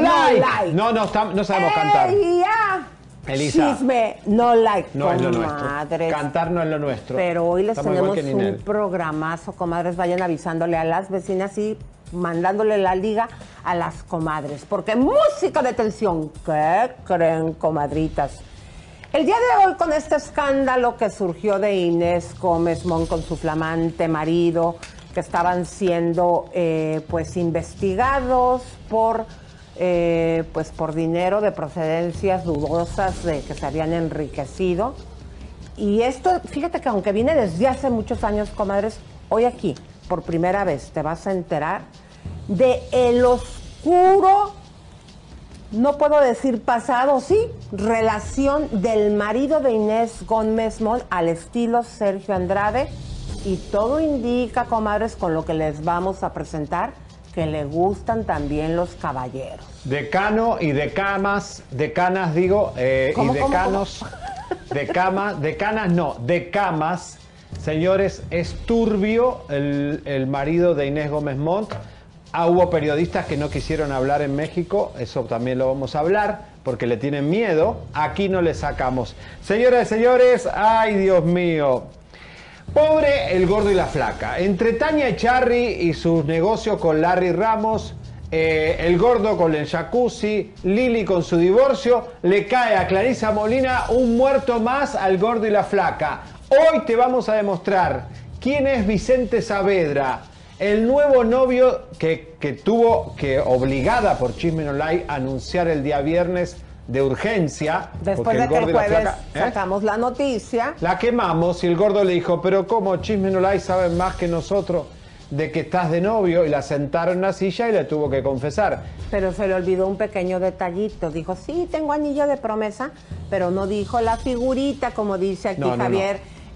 No like. No, no, sabemos cantar. Elisa. Chisme no like. No es lo nuestro. comadres. Cantar no es lo nuestro. Pero hoy les Estamos tenemos un programazo, comadres. Vayan avisándole a las vecinas y mandándole la liga a las comadres. Porque música de tensión. ¿Qué creen, comadritas? El día de hoy, con este escándalo que surgió de Inés Gómez Mon con su flamante marido, que estaban siendo eh, pues investigados por eh, pues por dinero de procedencias dudosas de que se habían enriquecido. Y esto, fíjate que aunque viene desde hace muchos años, comadres, hoy aquí, por primera vez, te vas a enterar de el oscuro no puedo decir pasado, sí, relación del marido de Inés Gómez Mon al estilo Sergio Andrade. Y todo indica, comadres, con lo que les vamos a presentar, que le gustan también los caballeros. Decano y decamas, decanas digo, eh, y ¿Cómo, cómo, decanos, de cama, decanas no, de camas. Señores, es turbio el, el marido de Inés Gómez Montt. Ah, hubo periodistas que no quisieron hablar en México, eso también lo vamos a hablar, porque le tienen miedo. Aquí no le sacamos. Señoras y señores, ay Dios mío. Pobre el gordo y la flaca. Entre Tania Echarri y sus negocios con Larry Ramos, eh, el gordo con el jacuzzi, Lili con su divorcio, le cae a Clarisa Molina un muerto más al gordo y la flaca. Hoy te vamos a demostrar quién es Vicente Saavedra, el nuevo novio que, que tuvo que, obligada por Chisme Online, a anunciar el día viernes de urgencia. Después de que el jueves flaca- ¿eh? sacamos la noticia, La quemamos y el gordo le dijo, pero ¿cómo Chisme no la saben más que nosotros de que estás de novio? Y la sentaron en la silla y le tuvo que confesar. pero se le olvidó un pequeño detallito. Dijo, sí, tengo anillo de promesa, pero no dijo la figurita, como dice aquí No, no, no.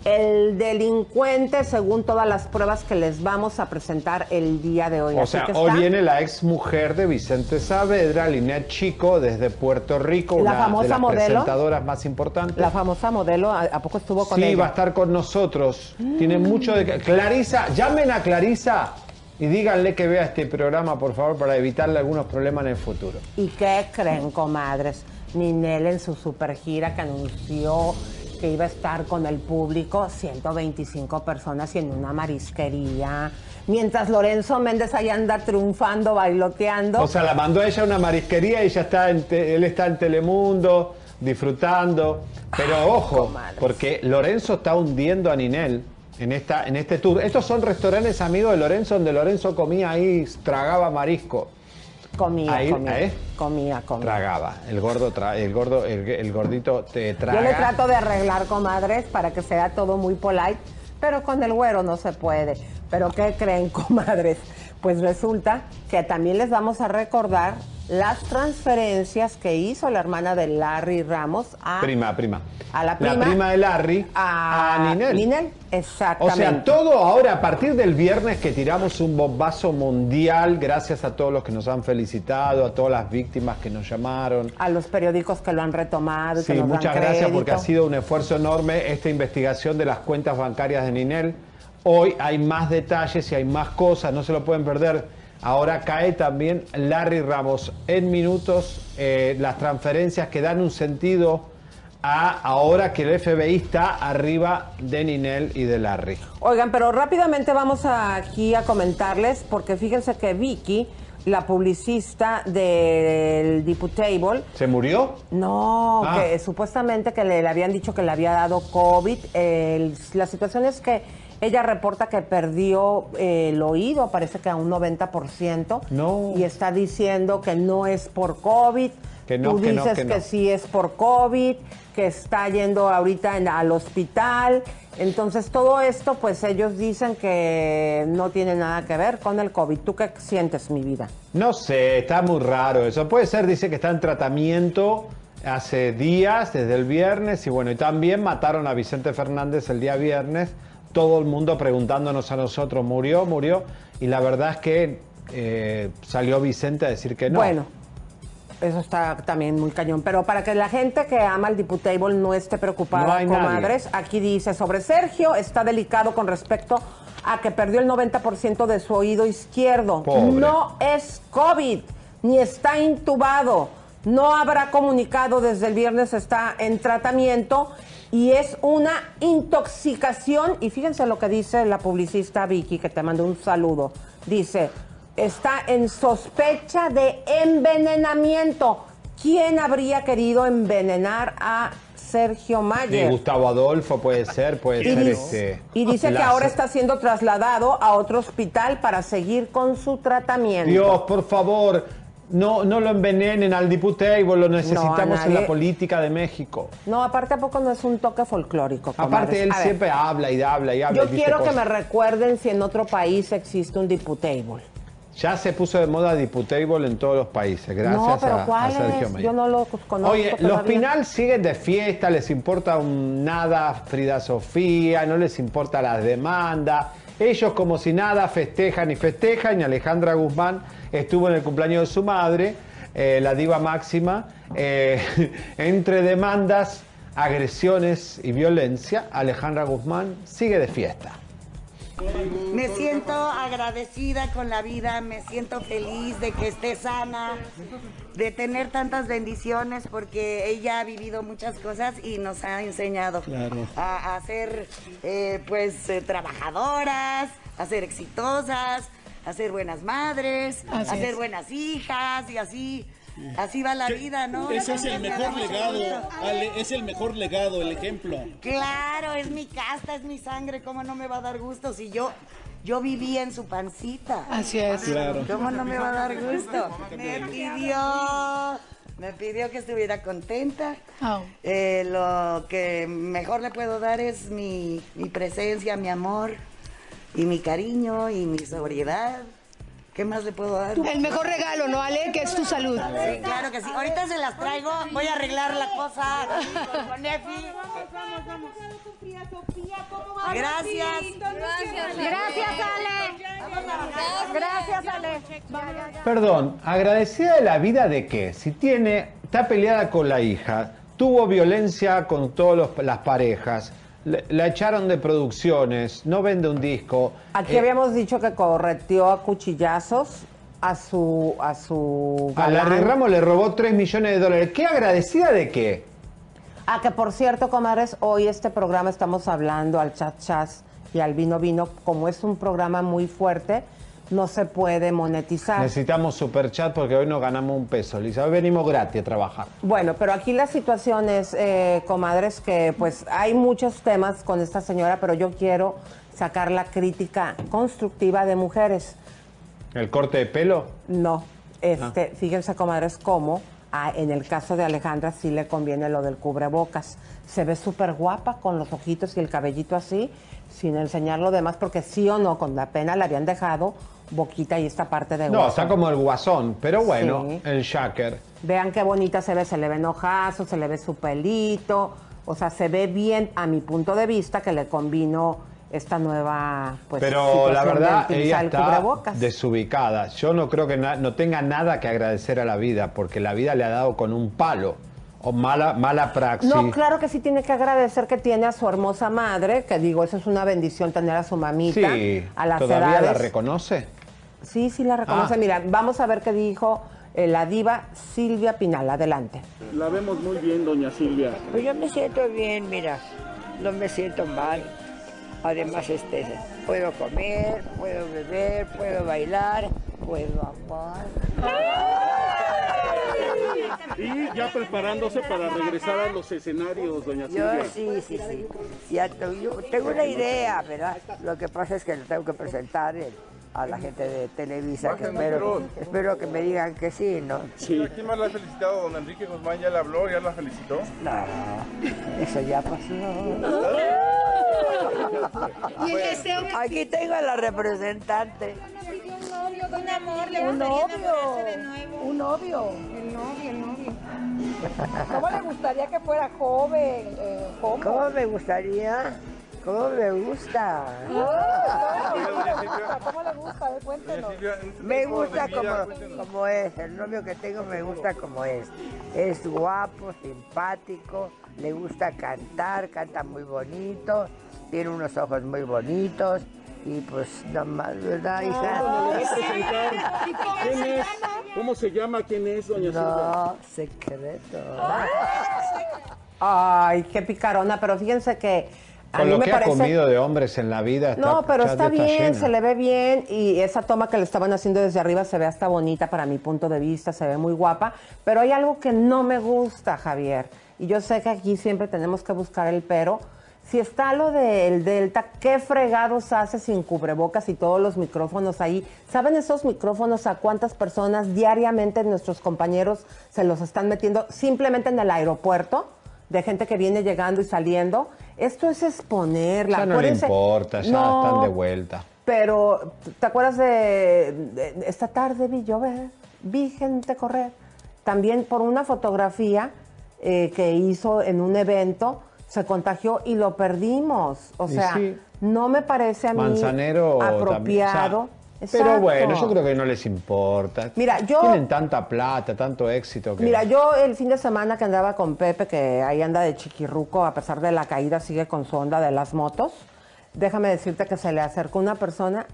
El delincuente, según todas las pruebas que les vamos a presentar el día de hoy. O Así sea, hoy está viene la ex mujer de Vicente Saavedra, Linet Chico, desde Puerto Rico, La una famosa de las modelo. presentadoras más importantes. la famosa modelo, ¿a, a poco estuvo con sí, ella? va a estar con nosotros. Tiene mucho de... Clarisa, llamen a Clarisa y díganle que vea este programa, por favor, para evitarle algunos problemas en el futuro. ¿Y qué creen, comadres? Ninel en su super gira que anunció que iba a estar con el público, 125 personas y en una marisquería. Mientras Lorenzo Méndez ahí anda triunfando, bailoteando. O sea, la mandó a ella a una marisquería y ella está en él está en Telemundo disfrutando. Pero ojo, comadres. porque Lorenzo está hundiendo a Ninel en, esta, en este tour. Estos son restaurantes amigos de Lorenzo, donde Lorenzo comía ahí, tragaba marisco. Comía, ahí, comía, ¿eh? comía, comía. Tragaba. El gordo, tra- el gordo, el, el gordito te traga. Yo le trato de arreglar, comadres, para que sea todo muy polite, pero con el güero no se puede. Pero ¿qué creen, comadres? Pues resulta que también les vamos a recordar las transferencias que hizo la hermana de Larry Ramos a... Prima, prima. A la prima. de Larry a, Ninel. Ninel, O exactamente. sea, todo ahora, a partir del viernes que tiramos un bombazo mundial, gracias a todos los que nos han felicitado, a todas las víctimas que nos llamaron. A los periódicos que lo han retomado que Sí, dan muchas gracias porque ha sido un esfuerzo enorme esta investigación de las cuentas bancarias de Ninel. Hoy hay más detalles y hay más cosas, no se lo pueden perder. Ahora cae también Larry Ramos en minutos eh, las transferencias que dan un sentido a ahora que el FBI está arriba de Ninel y de Larry. Oigan, pero rápidamente vamos aquí a comentarles, porque fíjense que Vicky, la publicista del Diputable, ¿Se murió? No, Ah. que supuestamente que le, le habían dicho que le había dado COVID. La situación es que ella reporta que perdió eh, el oído, parece que a un 90%. No. Y está diciendo que no es por COVID. Que no, Tú que no, dices que no. sí es por COVID, que está yendo ahorita en- al hospital. Entonces todo esto, pues ellos dicen que no tiene nada que ver con el COVID. ¿Tú qué sientes, mi vida? No sé, está muy raro eso. Puede ser, dice que está en tratamiento hace días, desde el viernes, y bueno, y también mataron a Vicente Fernández el día viernes. Todo el mundo preguntándonos a nosotros, ¿murió? ¿Murió? Y la verdad es que eh, salió Vicente a decir que no. Bueno, eso está también muy cañón. Pero para que la gente que ama el Diputable no esté No preocupada, nadie. comadres, aquí dice sobre Sergio, está delicado con respecto a que perdió el 90% de su oído izquierdo. Pobre. No es COVID. ni está intubado. No habrá comunicado desde el viernes, está en tratamiento y es una intoxicación. Y fíjense lo que dice la publicista Vicky, que te mando un saludo. Dice, está en sospecha de envenenamiento. ¿Quién habría querido envenenar a Sergio Mayer? Gustavo Adolfo puede ser, puede Y ser dice, este. y dice que ahora está siendo trasladado a otro hospital para seguir con su tratamiento. Dios, por favor, no, no lo envenenen al diputado, lo necesitamos en la política de México. No, aparte a poco no es un toque folclórico. Aparte, él A ver, siempre habla y habla y habla. Yo y quiero que me recuerden si en otro país existe un diputable. Ya se puso de moda Diputable en todos los países, gracias no, pero a, a ¿cuál Sergio? Mayer. Yo no lo conozco Oye, los. Pinal siguen de fiesta, les importa un nada Frida Sofía, no les importa las demandas. Ellos como si nada festejan y festejan y Alejandra Guzmán estuvo en el cumpleaños de su madre, eh, la diva máxima, eh, entre demandas, agresiones y violencia, Alejandra Guzmán sigue de fiesta. Me siento agradecida con la vida, me siento feliz de que esté sana, de tener tantas bendiciones, porque ella ha vivido muchas cosas y nos ha enseñado a, a ser, eh, pues, eh, trabajadoras, a ser exitosas, a ser buenas madres, a ser es. buenas hijas y así, así va la vida, ¿no? Ese es el mejor legado. Ale, es el mejor legado, el ejemplo. Claro, es mi casta, es mi sangre, ¿cómo no me va a dar gusto si yo, yo vivía en su pancita? Así es. Claro. ¿Cómo no me va a dar gusto? Me pidió, me pidió que estuviera contenta. Oh. Eh, lo que mejor le puedo dar es mi, mi presencia, mi amor y mi cariño y mi sobriedad. ¿Qué más le puedo dar? El mejor regalo, ¿no, Ale? Que es tu salud. Sí, claro que sí. Ahorita se las traigo. Voy a arreglar la cosa con Efi. Gracias. Gracias, Ale. Gracias, Ale. Perdón, agradecida de la vida de qué? Si tiene, está peleada con la hija, tuvo violencia con todas las parejas, la echaron de producciones, no vende un disco. Aquí eh, habíamos dicho que correteó a cuchillazos a su a su a. Larry Ramos le robó 3 millones de dólares. ¿Qué agradecida de qué? Ah, que por cierto, comadres, hoy este programa estamos hablando al chat chas y al vino vino, como es un programa muy fuerte, no se puede monetizar. Necesitamos superchat porque hoy no ganamos un peso. Lisa, hoy venimos gratis a trabajar. Bueno, pero aquí la situación es, eh, comadres, que pues hay muchos temas con esta señora, pero yo quiero sacar la crítica constructiva de mujeres. ¿El corte de pelo? No, este, Ah. fíjense, comadres, cómo ah, en el caso de Alejandra sí le conviene lo del cubrebocas. Se ve súper guapa con los ojitos y el cabellito así, sin enseñar lo demás, porque sí o no, con la pena le habían dejado boquita y esta parte de No, está como el guasón, pero bueno, Sí. el shaker. Vean qué bonita se ve, se le ve enojazo, se le ve su pelito, o sea, se ve bien a mi punto de vista que le combinó esta nueva pues Pero la verdad, ella el está cubrebocas. desubicada. Yo no creo que no tenga nada que agradecer a la vida, porque la vida le ha dado con un palo. O mala, mala praxis. No, claro que sí tiene que agradecer que tiene a su hermosa madre, que digo, eso es una bendición tener a su mamita Sí, a las ¿todavía la reconoce? sí, sí la reconoce. Ah. Mira, vamos a ver qué dijo eh, la diva Silvia Pinal. Adelante. La vemos muy bien, doña Silvia. Pues yo me siento bien, mira, no me siento mal. Además, este, puedo comer, puedo beber, puedo bailar, puedo amar. Y ya preparándose para regresar a los escenarios, doña Yo Silvia. sí, sí, sí. Ya te- yo tengo una idea, ¿verdad? Lo que pasa es que lo tengo que presentar eh, a la gente de Televisa, que espero, espero que me digan que sí, ¿no? Sí. ¿Quién más la ha felicitado? Don Enrique Guzmán ya le habló, ya la felicitó. No, eso ya pasó. Y el deseo que Aquí tengo a la representante. Un amor, le Un gustaría novio. enamorarse de nuevo. Un novio. El novio, el novio. ¿Cómo le gustaría que fuera joven? Eh, ¿Cómo? ¿Cómo me gustaría? ¿Cómo me gusta? ¿Cómo le gusta? A ver, cuéntenos. Me gusta como, como es, el novio que tengo me gusta como es. Es guapo, simpático, le gusta cantar, canta muy bonito, tiene unos ojos muy bonitos y pues nada más, ¿verdad, cómo se llama? ¿Cómo se llama? ¿Quién es, doña Silvia? No, secreto. Ay, qué picarona, pero fíjense que a Con lo me que parece... ha comido de hombres en la vida. Está, No, pero está bien, llena. se le ve bien y esa toma que le estaban haciendo desde arriba se ve hasta bonita para mi punto de vista, se ve muy guapa, pero hay algo que no me gusta, Javier, y yo sé que aquí siempre tenemos que buscar el pero. Si está lo del Delta, ¿qué fregados hace sin cubrebocas y todos los micrófonos ahí? ¿Saben esos micrófonos a cuántas personas diariamente nuestros compañeros se los están metiendo simplemente en el aeropuerto? De gente que viene llegando y saliendo. Esto es exponerla. Ya no le importa, ya No, están de vuelta. pero, ¿te acuerdas de, de- esta tarde vi llover, vi gente correr? También por una fotografía eh, que hizo en un evento, se contagió y lo perdimos. O sea, sí. no me parece a mí Manzanero también, apropiado. o sea, pero bueno, yo creo que no les importa. Mira, yo- Tienen tanta plata, tanto éxito que... Mira, yo el fin de semana que andaba con Pepe, que ahí anda de chiquirruco, a pesar de la caída, sigue con su onda de las motos. Déjame decirte que se le acercó una persona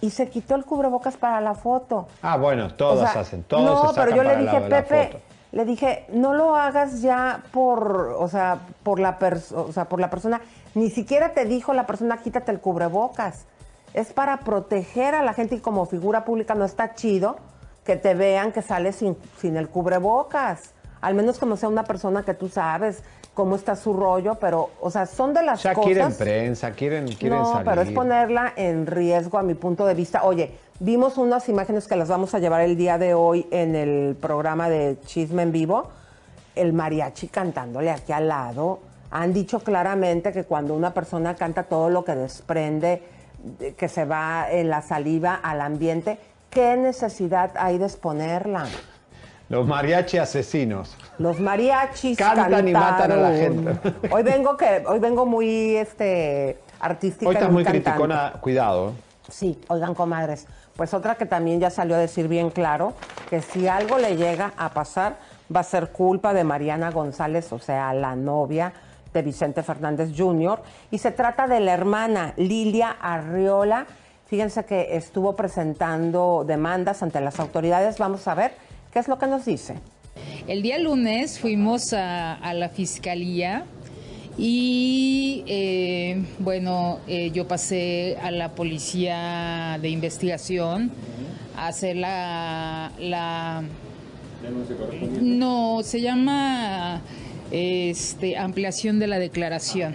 y se quitó el cubrebocas para la foto. Ah, bueno, todos O sea, hacen, todos No, se pero yo le dije, la- la Pepe, foto. le dije, no lo hagas ya por, o sea, por la, pers- o sea, por la persona. Ni siquiera te dijo la persona, quítate el cubrebocas. Es para proteger a la gente y como figura pública no está chido que te vean que sales sin, sin el cubrebocas. Al menos como sea una persona que tú sabes cómo está su rollo, pero, o sea, son de las Ya cosas quieren prensa, quieren, quieren no, salir. pero es ponerla en riesgo a mi punto de vista. Oye, vimos unas imágenes que las vamos a llevar el día de hoy en el programa de Chisme en Vivo. El mariachi cantándole aquí al lado. Han dicho claramente que cuando una persona canta todo lo que desprende, de- que se va en la saliva al ambiente, ¿qué necesidad hay de exponerla? Los mariachi asesinos. Los mariachis Cantan y matan a la cantaron. gente. Hoy vengo que hoy vengo muy este artística Hoy estás muy cantante. criticona, cuidado. Sí, oigan, comadres. Pues otra que también ya salió a decir bien claro que si algo le llega a pasar, va a ser culpa de Mariana González, o sea, la novia de Vicente Fernández Jr. Y se trata de la hermana Lilia Arriola. Fíjense que estuvo presentando demandas ante las autoridades. Vamos a ver qué es lo que nos dice. El día lunes fuimos a, a la fiscalía y eh, bueno, eh, yo pasé a la policía de investigación a hacer la, la no, se llama este, ampliación de la declaración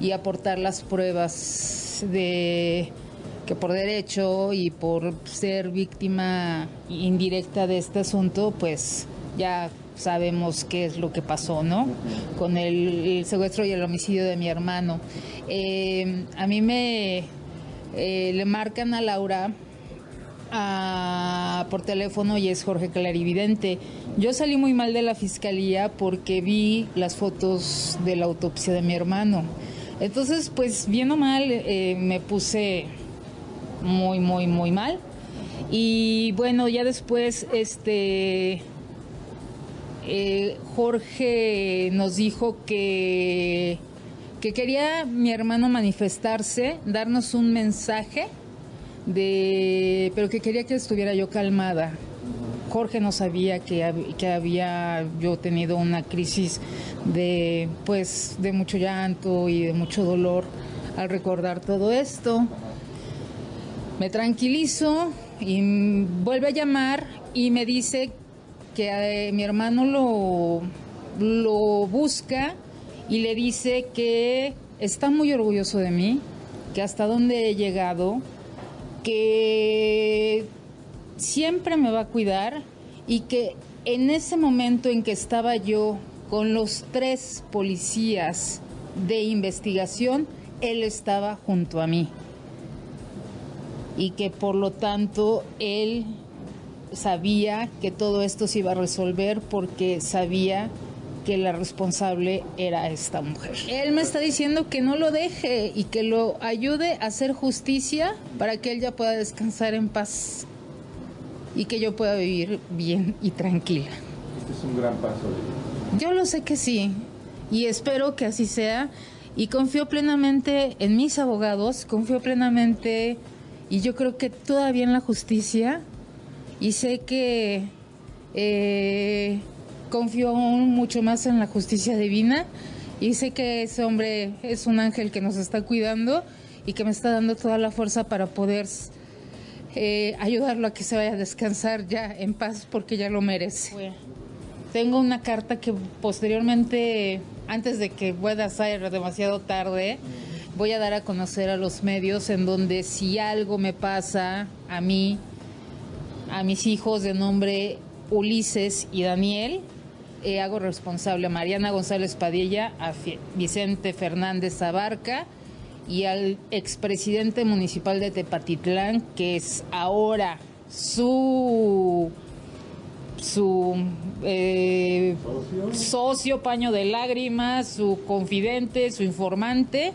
y aportar las pruebas de que por derecho y por ser víctima indirecta de este asunto, pues ya sabemos qué es lo que pasó, ¿no? Con el, secuestro y el homicidio de mi hermano. Eh, a mí me eh, le marcan a Laura por teléfono y es Jorge Clarividente. Yo salí muy mal de la fiscalía porque vi las fotos de la autopsia de mi hermano. Entonces, pues bien o mal, eh, me puse muy, muy, muy mal. Y bueno, ya después, este, eh, Jorge nos dijo que, que quería mi hermano manifestarse, darnos un mensaje de, pero que quería que estuviera yo calmada. Jorge no sabía que, que había yo tenido una crisis de, pues, de mucho llanto y de mucho dolor al recordar todo esto. Me tranquilizo y vuelve a llamar y me dice que eh, mi hermano lo, lo busca y le dice que está muy orgulloso de mí, que hasta donde he llegado, que siempre me va a cuidar y que en ese momento en que estaba yo con los tres policías de investigación, él estaba junto a mí. Y que por lo tanto él sabía que todo esto se iba a resolver porque sabía que la responsable era esta mujer. Él me está diciendo que no lo deje y que lo ayude a hacer justicia para que él ya pueda descansar en paz y que yo pueda vivir bien y tranquila. Este es un gran paso. Yo lo sé que sí y espero que así sea y confío plenamente en mis abogados, confío plenamente y yo creo que todavía en la justicia y sé que eh, confío aún mucho más en la justicia divina y sé que ese hombre es un ángel que nos está cuidando y que me está dando toda la fuerza para poder eh, ayudarlo a que se vaya a descansar ya en paz porque ya lo merece. Tengo una carta que posteriormente, antes de que pueda ser demasiado tarde, voy a dar a conocer a los medios en donde si algo me pasa a mí, a mis hijos de nombre Ulises y Daniel, eh, hago responsable a Mariana González Padilla, a Vicente Fernández Abarca y al expresidente municipal de Tepatitlán, que es ahora su su eh, socio paño de lágrimas, su confidente, su informante,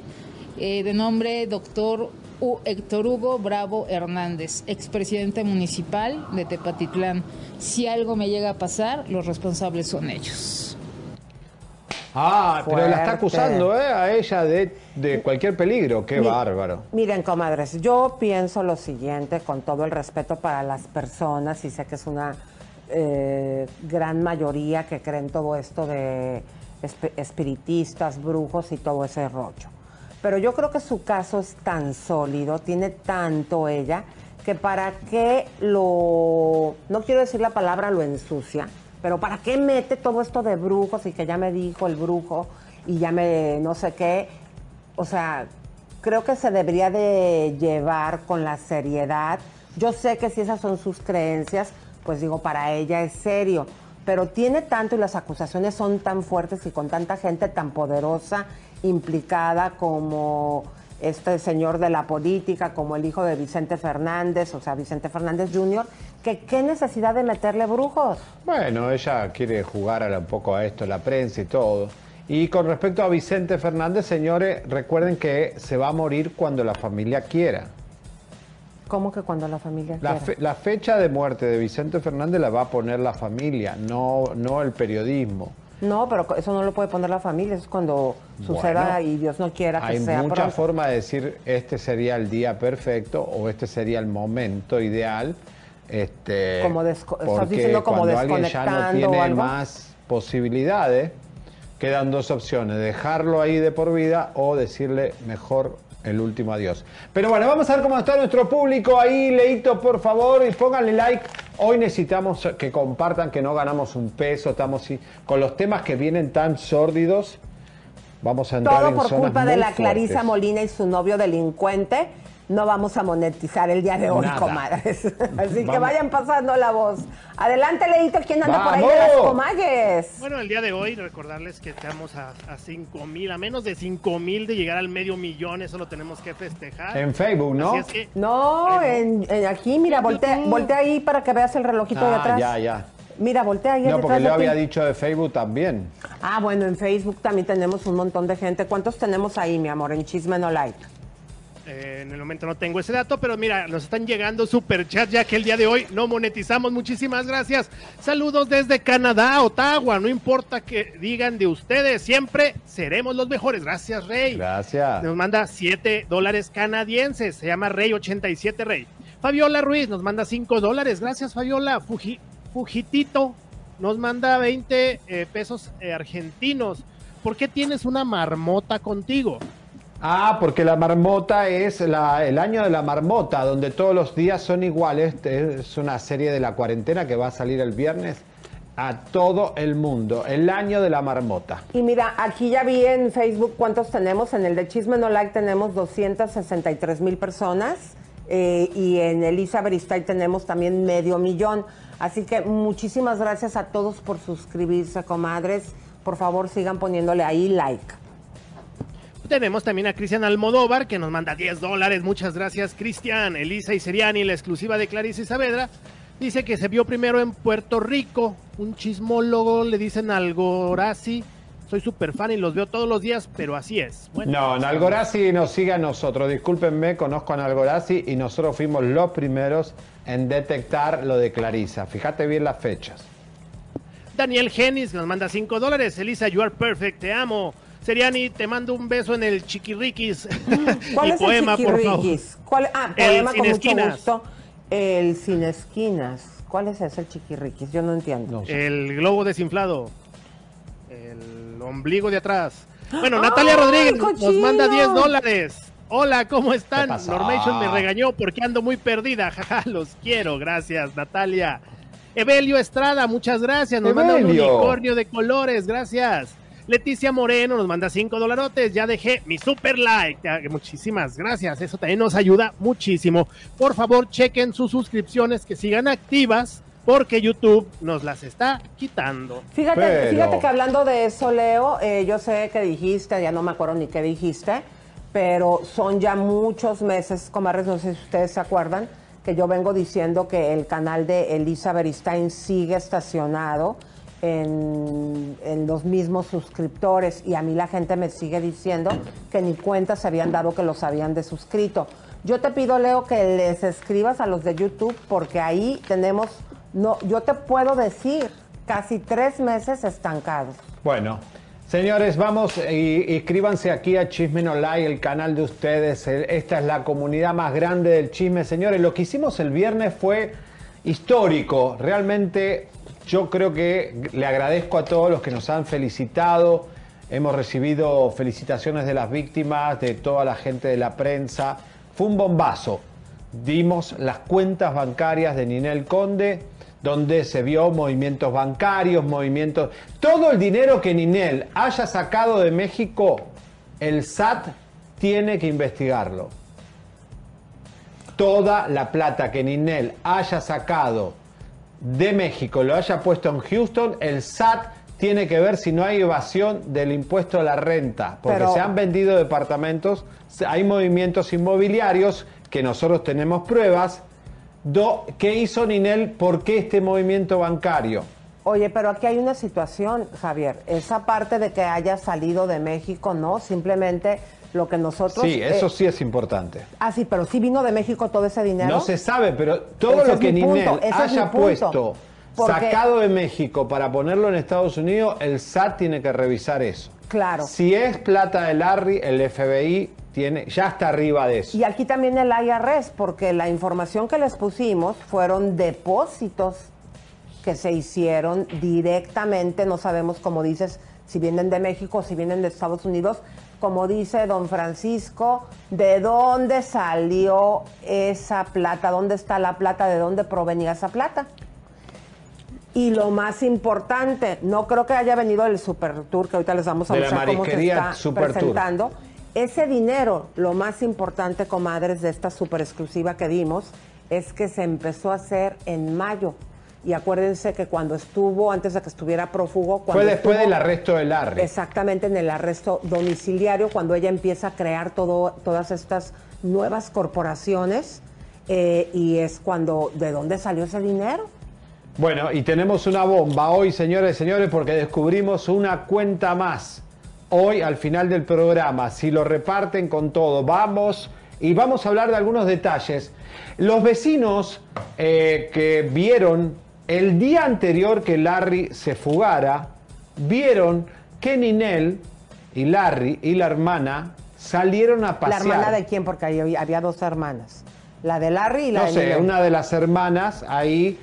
eh, de nombre doctor U- Héctor Hugo Bravo Hernández, expresidente municipal de Tepatitlán. Si algo me llega a pasar, los responsables son ellos. Ah, pero la está acusando ¿eh? a ella de, de cualquier peligro. Qué Mi- bárbaro. Miren, comadres, yo pienso lo siguiente, con todo el respeto para las personas, y sé que es una eh, gran mayoría que creen todo esto de esp- espiritistas, brujos y todo ese rollo. Pero yo creo que su caso es tan sólido, tiene tanto ella, que para qué lo, no quiero decir la palabra lo ensucia, pero para qué mete todo esto de brujos y que ya me dijo el brujo y ya me no sé qué, o sea, creo que se debería de llevar con la seriedad. Yo sé que si esas son sus creencias, pues digo, para ella es serio, pero tiene tanto y las acusaciones son tan fuertes y con tanta gente tan poderosa implicada como este señor de la política, como el hijo de Vicente Fernández, o sea, Vicente Fernández Jr., que qué necesidad de meterle brujos. Bueno, ella quiere jugar un poco a esto, la prensa y todo. Y con respecto a Vicente Fernández, señores, recuerden que se va a morir cuando la familia quiera. ¿Cómo que cuando la familia La, fe- la fecha de muerte de Vicente Fernández la va a poner la familia, no, no el periodismo. No, pero eso no lo puede poner la familia, eso es cuando suceda Bueno, y Dios no quiera que Hay sea muchas pronto. formas de decir este sería el día perfecto o este sería el momento ideal. Este, Como estás diciendo como cuando alguien ya no o tiene algo. más posibilidades, quedan dos opciones, dejarlo ahí de por vida o decirle mejor el último adiós. Pero bueno, vamos a ver cómo está nuestro público ahí, Leito, por favor, y pónganle like. Hoy necesitamos que compartan que no ganamos un peso, estamos con los temas que vienen tan sórdidos. Vamos a entrar Todo en por zonas culpa de la Clarisa fuertes. Molina y su novio delincuente. No vamos a monetizar el día de hoy, Nada. comadres. Así que vayan pasando la voz. Adelante, Leito, ¿quién anda por ahí de las. Bueno, el día de hoy recordarles que estamos a, a 5 mil, a menos de 5 mil de llegar al medio millón, eso lo tenemos que festejar. En Facebook, ¿no? Así es que No, en, en aquí, mira, voltea, voltea ahí para que veas el relojito de Ah, atrás. ya, ya. Mira, voltea ahí No, porque yo había dicho de Facebook también. Ah, bueno, en Facebook también tenemos un montón de gente. ¿Cuántos tenemos ahí, mi amor, en Chisme No Like? Eh, en el momento no tengo ese dato, pero mira, nos están llegando superchats ya que el día de hoy no monetizamos. Muchísimas gracias. Saludos desde Canadá, Ottawa. No importa que digan de ustedes, siempre seremos los mejores. Gracias, Rey. Gracias. Nos manda 7 dólares canadienses. Se llama Rey87 Rey. Fabiola Ruiz nos manda 5 dólares. Gracias, Fabiola. Fuji- Fujitito nos manda 20 eh, pesos eh, argentinos. ¿Por qué tienes una marmota contigo? Ah, porque la marmota es la- el año de la marmota, donde todos los días son iguales. Es una serie de la cuarentena que va a salir el viernes a todo el mundo. El año de la marmota. Y mira, aquí ya vi en Facebook cuántos tenemos. En el de Chisme No Like tenemos 263 mil personas. eh, y en Elisa Beristain tenemos también medio millón. Así que muchísimas gracias a todos por suscribirse, comadres. Por favor, sigan poniéndole ahí like. Tenemos también a Cristian Almodóvar que nos manda 10 dólares. Muchas gracias, Cristian. Elisa y Seriani, la exclusiva de Clarice y Saavedra, dice que se vio primero en Puerto Rico. Un chismólogo le dicen Algorazi. Soy súper fan y los veo todos los días, pero así es. Bueno, No, Nalgorazi nos sigue a nosotros. Discúlpenme, conozco a Nalgorazi y nosotros fuimos los primeros en detectar lo de Clarisa. Fíjate bien las fechas. Daniel Genis nos manda 5 dólares. Elisa, you are perfect, te amo. Seriani, te mando un beso en el chiquirriquis. ¿Cuál y es poema, el por favor. chiquirriquis? ¿Cuál? Ah, El poema sin con mucho esquinas. gusto. El sin esquinas. ¿Cuál es ese, el chiquirriquis? Yo no entiendo. El globo desinflado. El ombligo de atrás. Bueno, ¡Ay, Natalia Rodríguez nos manda 10 dólares. Hola, ¿cómo están? Normation me regañó porque ando muy perdida. Jaja, los quiero. Gracias, Natalia. Evelio Estrada, muchas gracias. Nos manda un Evelio. unicornio de colores. Gracias. Leticia Moreno nos manda 5 dolarotes. Ya dejé mi super like. Muchísimas gracias. Eso también nos ayuda muchísimo. Por favor, chequen sus suscripciones que sigan activas porque YouTube nos las está quitando. Fíjate, Pero- fíjate que hablando de eso, Leo, eh, yo sé que dijiste, ya no me acuerdo ni qué dijiste, pero son ya muchos meses, comadres, no sé si ustedes se acuerdan, que yo vengo diciendo que el canal de Elisa Beristain sigue estacionado en, los mismos suscriptores y a mí la gente me sigue diciendo que ni cuenta se habían dado que los habían desuscrito. Yo te pido, Leo, que les escribas a los de YouTube porque ahí tenemos, no, yo te puedo decir, casi tres meses estancados. Bueno, señores, vamos y, inscríbanse aquí a Chisme No Like, el canal de ustedes. Esta es la comunidad más grande del chisme. Señores, lo que hicimos el viernes fue histórico. Realmente yo creo que le agradezco a todos los que nos han felicitado. Hemos recibido felicitaciones de las víctimas, de toda la gente de la prensa. Fue un bombazo. Dimos las cuentas bancarias de Ninel Conde, donde se vio movimientos bancarios, movimientos... Todo el dinero que Ninel haya sacado de México, el SAT tiene que investigarlo. Toda la plata que Ninel haya sacado de México, lo haya puesto en Houston, el SAT tiene que ver si no hay evasión del impuesto a la renta, porque Pero- se han vendido departamentos, hay movimientos inmobiliarios que nosotros tenemos pruebas. Do- ¿Qué hizo Ninel? ¿Por qué este movimiento bancario? Oye, pero aquí hay una situación, Javier. Esa parte de que haya salido de México, no, simplemente lo que nosotros... Sí, eso eh, sí es importante. Ah, sí, pero sí vino de México todo ese dinero. No se sabe, pero todo Ese lo que punto, Ninel haya puesto Porque- sacado de México para ponerlo en Estados Unidos, el SAT tiene que revisar eso. Claro. Si es plata de Larry, el FBI tiene, ya está arriba de eso. Y aquí también el IRS, porque la información que les pusimos fueron depósitos que se hicieron directamente, no sabemos, como dices, si vienen de México, si vienen de Estados Unidos. Como dice don Francisco, ¿de dónde salió esa plata? ¿Dónde está la plata? ¿De dónde provenía esa plata? Y lo más importante, no creo que haya venido el Super Tour, que ahorita les vamos a De mostrar cómo se está Super Tour. presentando. Ese dinero, lo más importante, comadres, de esta super exclusiva que dimos, es que se empezó a hacer en mayo. Y acuérdense que cuando estuvo, antes de que estuviera prófugo, cuando Fue después estuvo- del arresto de Larry. Exactamente, en el arresto domiciliario, cuando ella empieza a crear todo, todas estas nuevas corporaciones, eh, y es cuando, ¿de dónde salió ese dinero? Bueno, y tenemos una bomba hoy, señores y señores, porque descubrimos una cuenta más. Hoy, al final del programa, si lo reparten con todo, vamos y vamos a hablar de algunos detalles. Los vecinos eh, que vieron el día anterior que Larry se fugara, vieron que Ninel y Larry y la hermana salieron a ¿La pasear. hermana de quién? Porque había, había dos hermanas. La de Larry y la no de sé, Ninel. una de las hermanas ahí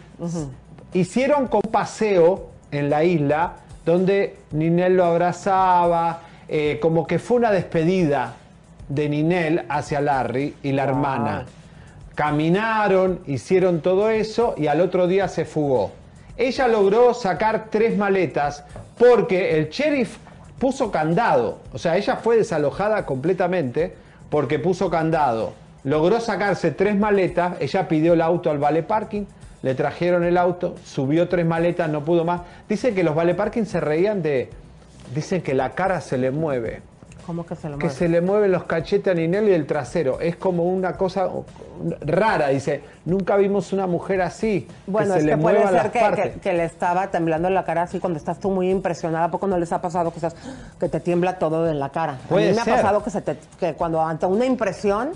hicieron con paseo en la isla donde Ninel lo abrazaba, eh, como que fue una despedida de Ninel hacia Larry y la hermana. Caminaron, hicieron todo eso y al otro día se fugó. Ella logró sacar tres maletas porque el sheriff puso candado. O sea, ella fue desalojada completamente porque puso candado. Logró sacarse tres maletas, ella pidió el auto al vale parking, le trajeron el auto, subió tres maletas, no pudo más. Dicen que los vale parking se reían de... Dicen que la cara se le mueve. ¿Cómo que se Que mueve? se le mueven los cachetes a Ninel y el trasero. Es como una cosa rara. Dice, nunca vimos una mujer así. Bueno, que es se que le puede muevan ser que, que- que le estaba temblando en la cara así cuando estás tú muy impresionada. ¿A poco no les ha pasado que, estás, que te tiembla todo en la cara? Puede a mí me ser. ha pasado que, se te- que cuando ante una impresión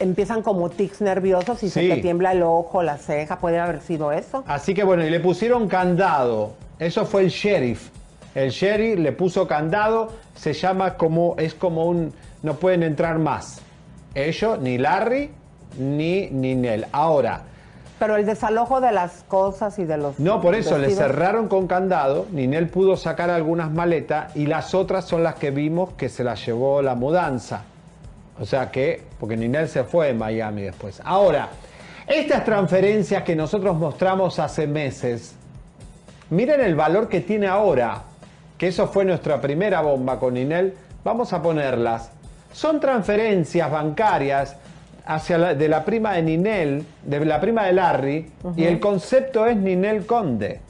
empiezan como tics nerviosos y se te tiembla el ojo, la ceja. Puede haber sido eso. Así que bueno, y le pusieron candado. Eso fue el sheriff. El sheriff le puso candado. Se llama como, es como un, no pueden entrar más. Ellos, ni Larry, ni Ninel. Ahora, Pero el desalojo de las cosas y de los. No, por eso le cerraron con candado. Ninel pudo sacar algunas maletas y las otras son las que vimos que se las llevó la mudanza. O sea que, porque Ninel se fue de Miami después. Ahora, estas transferencias que nosotros mostramos hace meses, miren el valor que tiene ahora, que eso fue nuestra primera bomba con Ninel. Vamos a ponerlas. Son transferencias bancarias hacia la- de la prima de Ninel, de la prima de Larry, y el concepto es Ninel Conde.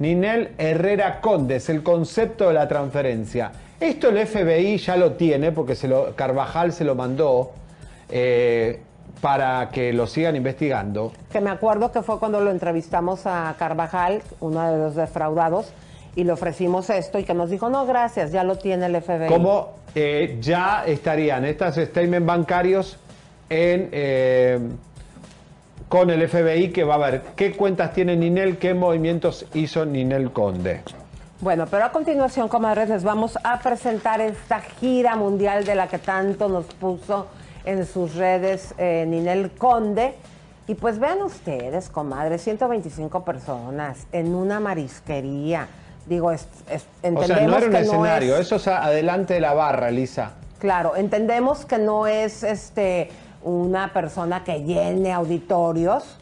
Ninel Herrera Conde es el concepto de la transferencia. Esto el FBI ya lo tiene porque se lo, Carvajal se lo mandó eh, para que lo sigan investigando. Que me acuerdo que fue cuando lo entrevistamos a Carvajal, uno de los defraudados, y le ofrecimos esto y que nos dijo, no, gracias, ya lo tiene el FBI. Como eh, ya estarían estos statements bancarios en, eh, con el FBI que va a ver qué cuentas tiene Ninel, qué movimientos hizo Ninel Conde. Bueno, pero a continuación, comadres, les vamos a presentar esta gira mundial de la que tanto nos puso en sus redes eh, Ninel Conde. Y pues vean ustedes, comadres, 125 personas en una marisquería. Digo, es- es- O entendemos sea, no era un que no escenario, es- eso es adelante de la barra, Lisa. Claro, entendemos que no es este una persona que llene auditorios,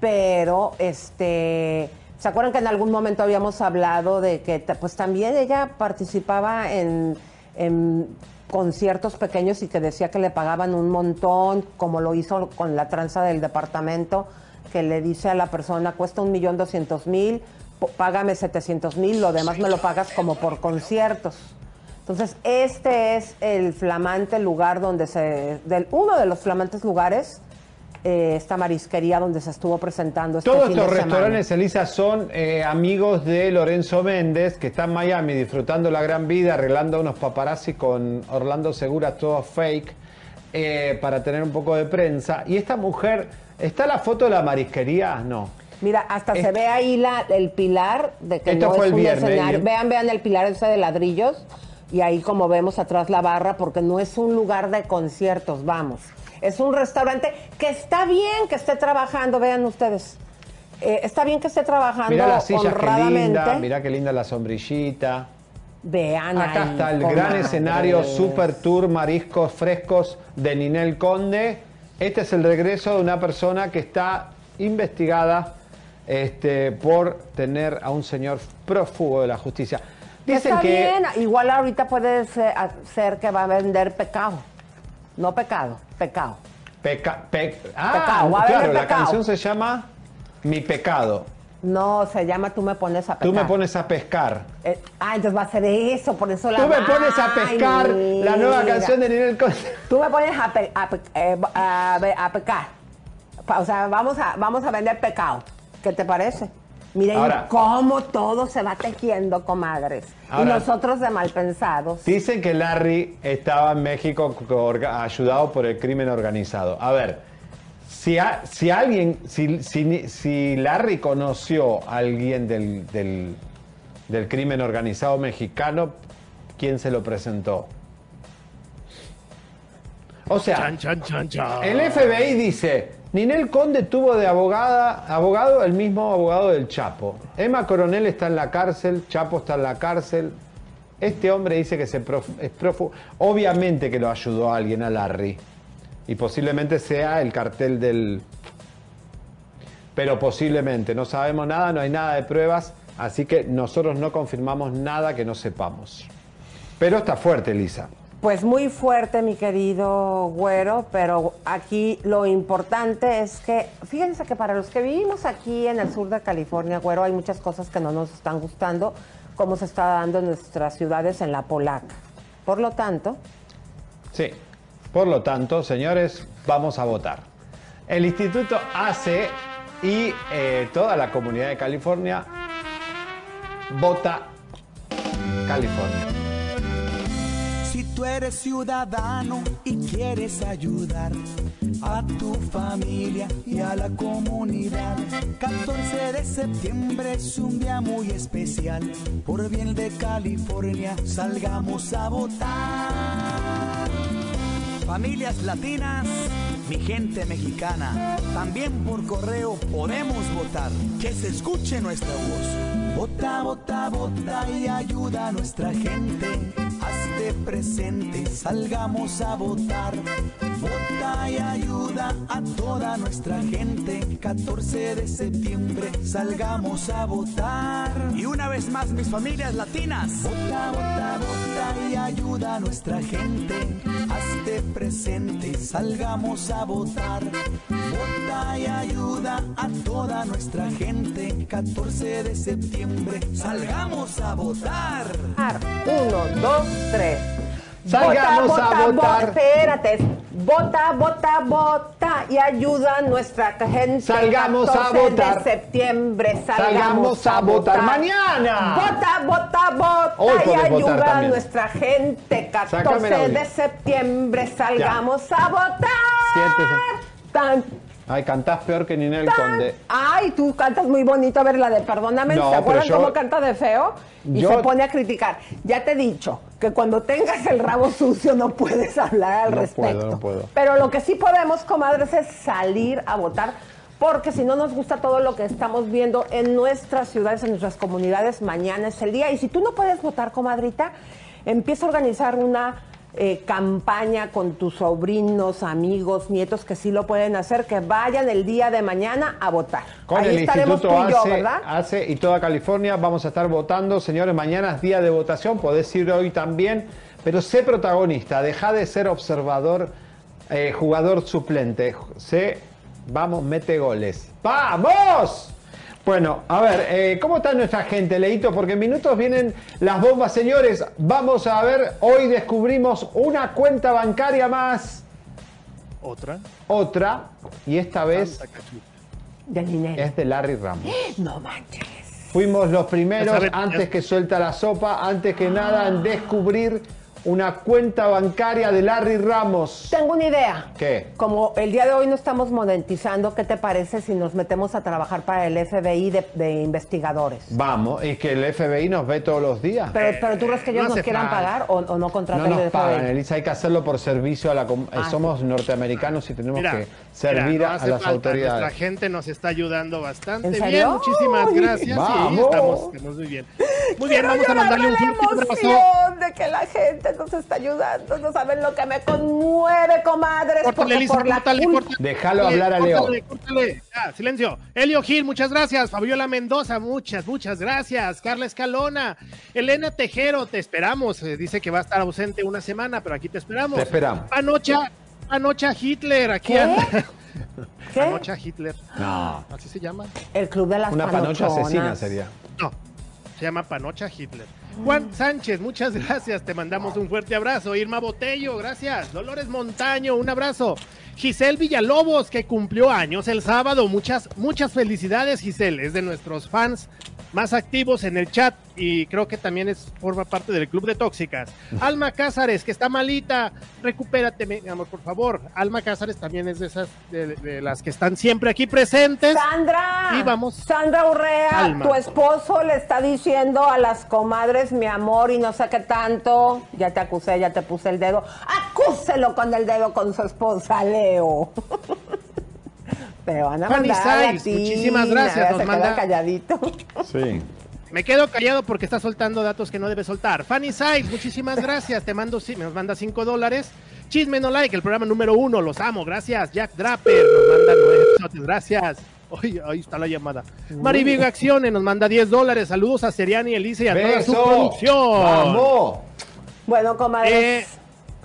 pero este ¿se acuerdan que en algún momento habíamos hablado de que pues también ella participaba en, en conciertos pequeños y que decía que le pagaban un montón, como lo hizo con la tranza del departamento, que le dice a la persona cuesta un millón doscientos mil, págame 700 mil, lo demás me lo pagas como por conciertos. Entonces, este es el flamante lugar donde se. Del, uno de los flamantes lugares, eh, esta marisquería donde se estuvo presentando este Todos fin estos de semana. restaurantes, Elisa, son eh, amigos de Lorenzo Méndez, que está en Miami disfrutando la gran vida, arreglando unos paparazzi con Orlando Segura, todo fake, eh, para tener un poco de prensa. Y esta mujer, ¿está la foto de la marisquería? No. Mira, hasta se ve ahí la, el pilar de que Esto no fue es el un viernes, escenario. ¿eh? Vean, vean el pilar ese de ladrillos y ahí como vemos atrás la barra porque no es un lugar de conciertos, vamos. Es un restaurante que está bien que esté trabajando, vean ustedes. Eh, está bien que esté trabajando Mira las sillas, qué honradamente. linda, mira qué linda la sombrillita. Vean Acá ahí, está el gran escenario Super Tour Mariscos Frescos de Ninel Conde. Este es el regreso de una persona que está investigada este, por tener a un señor prófugo de la justicia. Dicen Está que bien, igual ahorita puede ser, ser que va a vender pecado. No pecado, pecado. peca, pe- ah, Pecado, va a claro, la pecado. canción se llama Mi pecado. No, se llama Tú me pones a Tú pecar. me pones a pescar. Eh, ah, entonces va a ser eso, por eso la Tú me pones a Ay, pescar la nueva canción de Ninel Conde. Tú me pones a, pe- a pe- eh, a a O sea, vamos a, vamos a vender pecado. ¿Qué te parece? Miren Ahora- cómo todo se va tejiendo, comadres. y nosotros de mal pensados. Dicen que Larry estaba en México ayudado por el crimen organizado. A ver, si, a- si alguien, si, si- si Larry conoció a alguien del, del- del crimen organizado mexicano, ¿quién se lo presentó? O sea, Chan, chan, chan, chan. el FBI dice, Ninel Conde tuvo de abogada, abogado el mismo abogado del Chapo. Emma Coronel está en la cárcel, Chapo está en la cárcel. Este hombre dice que se prof- es prófugo. Obviamente que lo ayudó a alguien, a Larry. Y posiblemente sea el cartel del... Pero posiblemente, no sabemos nada, no hay nada de pruebas, así que nosotros no confirmamos nada que no sepamos. Pero está fuerte, Lisa. Pues muy fuerte, mi querido güero, pero aquí lo importante es que, fíjense que para los que vivimos aquí en el sur de California, güero, hay muchas cosas que no nos están gustando, como se está dando en nuestras ciudades en la polaca. Por lo tanto, Sí. Por lo tanto, señores, vamos a votar. El Instituto ACE y eh, toda la comunidad de California vota California. Tú eres ciudadano y quieres ayudar a tu familia y a la comunidad, 14 de septiembre es un día muy especial. Por bien de California, salgamos a votar. Familias latinas, mi gente mexicana. También por correo podemos votar. Que se escuche nuestra voz. Vota, vota, vota y ayuda a nuestra gente. Hazte presente, salgamos a votar. Vota y ayuda a toda nuestra gente. 14 de septiembre, salgamos a votar. Y una vez más, mis familias latinas. Vota, vota, vota y ayuda a nuestra gente. Hazte presente, salgamos a votar. Vota y ayuda a toda nuestra gente. 14 de septiembre, salgamos a votar. Uno, dos, tres. Salgamos Vota, a vota, votar. vota, espérate. Vota, vota, vota y ayuda a nuestra gente. Salgamos a 14 votar. de septiembre. Salgamos, Salgamos a votar. ¡Mañana! Vota, vota, vota Hoy y ayuda a nuestra gente. Sácame el 14 audio. de septiembre. Salgamos a votar. Siéntese. Tan, Ay, cantás peor que Ninel tan. Conde. Ay, tú cantas muy bonito. A ver, la de Perdóname. No, ¿Se acuerdan yo- cómo canta de feo? Y Yo- se pone a criticar. Ya te he dicho que cuando tengas el rabo sucio no puedes hablar al No respecto. puedo, no puedo. Pero lo que sí podemos, comadres, es salir a votar. Porque si no nos gusta todo lo que estamos viendo en nuestras ciudades, en nuestras comunidades, mañana es el día. Y si tú no puedes votar, comadrita, empieza a organizar una eh, campaña con tus sobrinos, amigos, nietos que sí lo pueden hacer, que vayan el día de mañana a votar. Con Ahí el estaremos Instituto tú y yo, ACE, ¿verdad? ACE y toda California vamos a estar votando. Señores, mañana es día de votación, podés ir hoy también, pero sé protagonista, deja de ser observador, eh, jugador suplente. Sé, vamos, mete goles. ¡Vamos! Bueno, a ver, eh, ¿cómo está nuestra gente, Leito? Porque en minutos vienen las bombas, señores. Vamos a ver, hoy descubrimos una cuenta bancaria más. Otra. Otra, y esta vez De dinero. es de Larry Ramos. No manches. Fuimos los primeros, antes que suelta la sopa, antes que nada, en descubrir una cuenta bancaria de Larry Ramos. Tengo una idea. ¿Qué? Como el día de hoy no estamos monetizando, ¿qué te parece si nos metemos a trabajar para el FBI de, de investigadores? Vamos, es que el FBI nos ve todos los días. Pero, pero tú crees que ellos no nos quieran falta. pagar o, o no No contratan nos el pagan, FBI? Elisa, hay que hacerlo por servicio a la... Ah, somos norteamericanos y tenemos Mira, que servir mira, no a las falta, autoridades. Nuestra gente nos está ayudando bastante ¿En bien. Muchísimas gracias. vamos. Sí, estamos, estamos muy bien. Muy bien, Quiero vamos a mandarle un fuerte abrazo. de que la gente nos está ayudando. No saben lo que me conmueve, comadres. Córtale, Elisa, por la córtale. Déjalo hablar a Leo. Córtale, córtale. Ya, silencio. Elio Gil, muchas gracias. Fabiola Mendoza, muchas, muchas gracias. Carla Escalona. Elena Tejero, te esperamos. Eh, dice que va a estar ausente una semana, pero aquí te esperamos. Te esperamos. Panocha, Panocha Hitler, aquí ¿Qué? anda. ¿Qué? Panocha Hitler. No, Así se llama. El club de las una panocha asesina sería. No, se llama Panocha Hitler. Juan Sánchez, muchas gracias. Te mandamos un fuerte abrazo. Irma Botello, gracias. Dolores Montaño, un abrazo. Giselle Villalobos, que cumplió años el sábado. Muchas, muchas felicidades, Giselle. Es de nuestros fans más activos en el chat y creo que también es, forma parte del club de tóxicas. Alma Cázares, que está malita. Recupérate, mi amor, por favor. Alma Cázares también es de esas, de, de las que están siempre aquí presentes. Sandra, Y vamos. Sandra Urrea, tu esposo le está diciendo a las comadres mi amor y no sé qué tanto. Ya te acusé, ya te puse el dedo. Acúselo con el dedo con su esposa, Leo. Te van a Fanny mandar a Saiz, ti. muchísimas gracias, nos manda- calladito. Sí. Me quedo callado porque está soltando datos que no debe soltar. Fanny Sides, muchísimas gracias. Te mando, nos manda 5 dólares. Chisme no like, el programa número uno. Los amo, gracias. Jack Draper nos manda 9 pesotes, gracias. Oye, ahí está la llamada. Marivigo Acciones nos manda 10 dólares. Saludos a Seriani, Elise y a toda su producción. ¡Vamos! Bueno, comadres. Eh,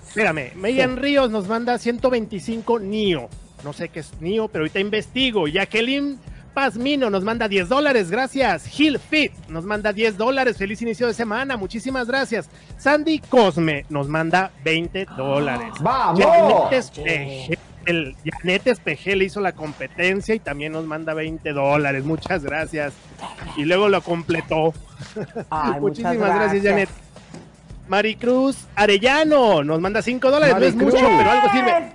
espérame, Meyan Ríos nos manda 125 NIO. No sé qué es NIO, pero ahorita investigo. Jacqueline Pazmino nos manda 10 dólares, gracias. Gil Fit nos manda 10 dólares, feliz inicio de semana, muchísimas gracias. Sandy Cosme nos manda 20 dólares. ¡Vamos! Janet Espejel, el- Janet Espejel hizo la competencia y también nos manda 20 dólares, muchas gracias. Y luego lo completó. Ay, muchísimas gracias, gracias. Janet. Maricruz Arellano nos manda 5 dólares. No es mucho, pero algo sirve.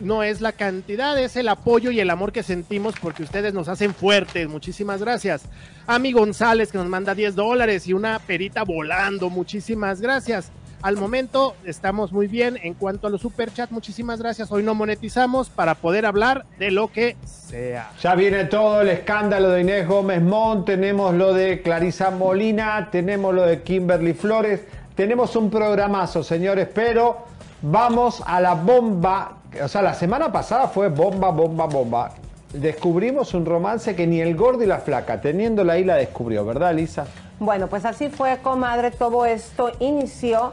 No es la cantidad, es el apoyo y el amor que sentimos porque ustedes nos hacen fuertes. Muchísimas gracias. Ami González que nos manda 10 dólares y una perita volando. Muchísimas gracias. Al momento estamos muy bien en cuanto a los superchats. Muchísimas gracias. Hoy no monetizamos para poder hablar de lo que sea. Ya viene todo el escándalo de Inés Gómez Mont, tenemos lo de Clarisa Molina, tenemos lo de Kimberly Flores, tenemos un programazo, señores, pero vamos a la bomba. O sea, la semana pasada fue bomba, bomba, bomba. Descubrimos un romance que ni el gordo y la flaca, teniéndola ahí, la descubrió, ¿verdad, Lisa? Bueno, pues así fue, comadre. Todo esto inició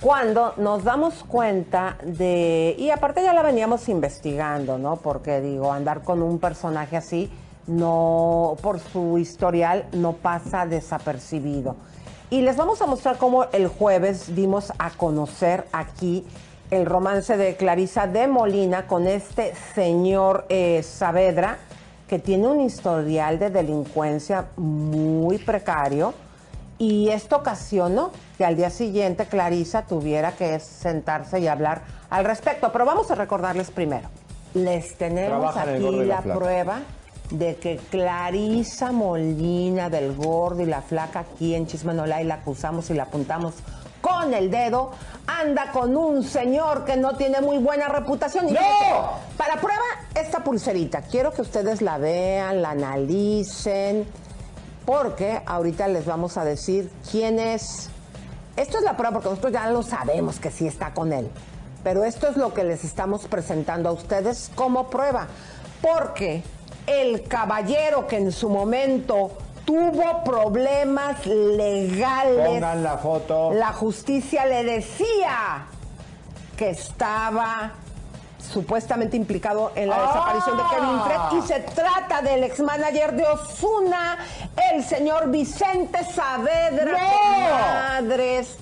cuando nos damos cuenta de, y aparte ya la veníamos investigando, ¿no? Porque digo, andar con un personaje así, no, por su historial, no pasa desapercibido. Y les vamos a mostrar cómo el jueves dimos a conocer aquí el romance de Clarisa de Molina con este señor eh, Saavedra, que tiene un historial de delincuencia muy precario y esto ocasionó que al día siguiente Clarisa tuviera que sentarse y hablar al respecto. Pero vamos a recordarles primero. Les tenemos aquí la prueba de que Clarisa Molina del Gordo y la Flaca aquí en Chismenolay la acusamos y la apuntamos con el dedo, anda con un señor que no tiene muy buena reputación. Y ¡No! para prueba, esta pulserita. Quiero que ustedes la vean, la analicen, porque ahorita les vamos a decir quién es. Esto es la prueba porque nosotros ya lo sabemos que sí está con él. Pero esto es lo que les estamos presentando a ustedes como prueba. Porque el caballero que en su momento tuvo problemas legales. Pongan la foto. La justicia le decía que estaba supuestamente implicado en la ¡Ah! desaparición de Kevin Fred y se trata del ex manager de Osuna, el señor Vicente Saavedra. ¡No! Madres,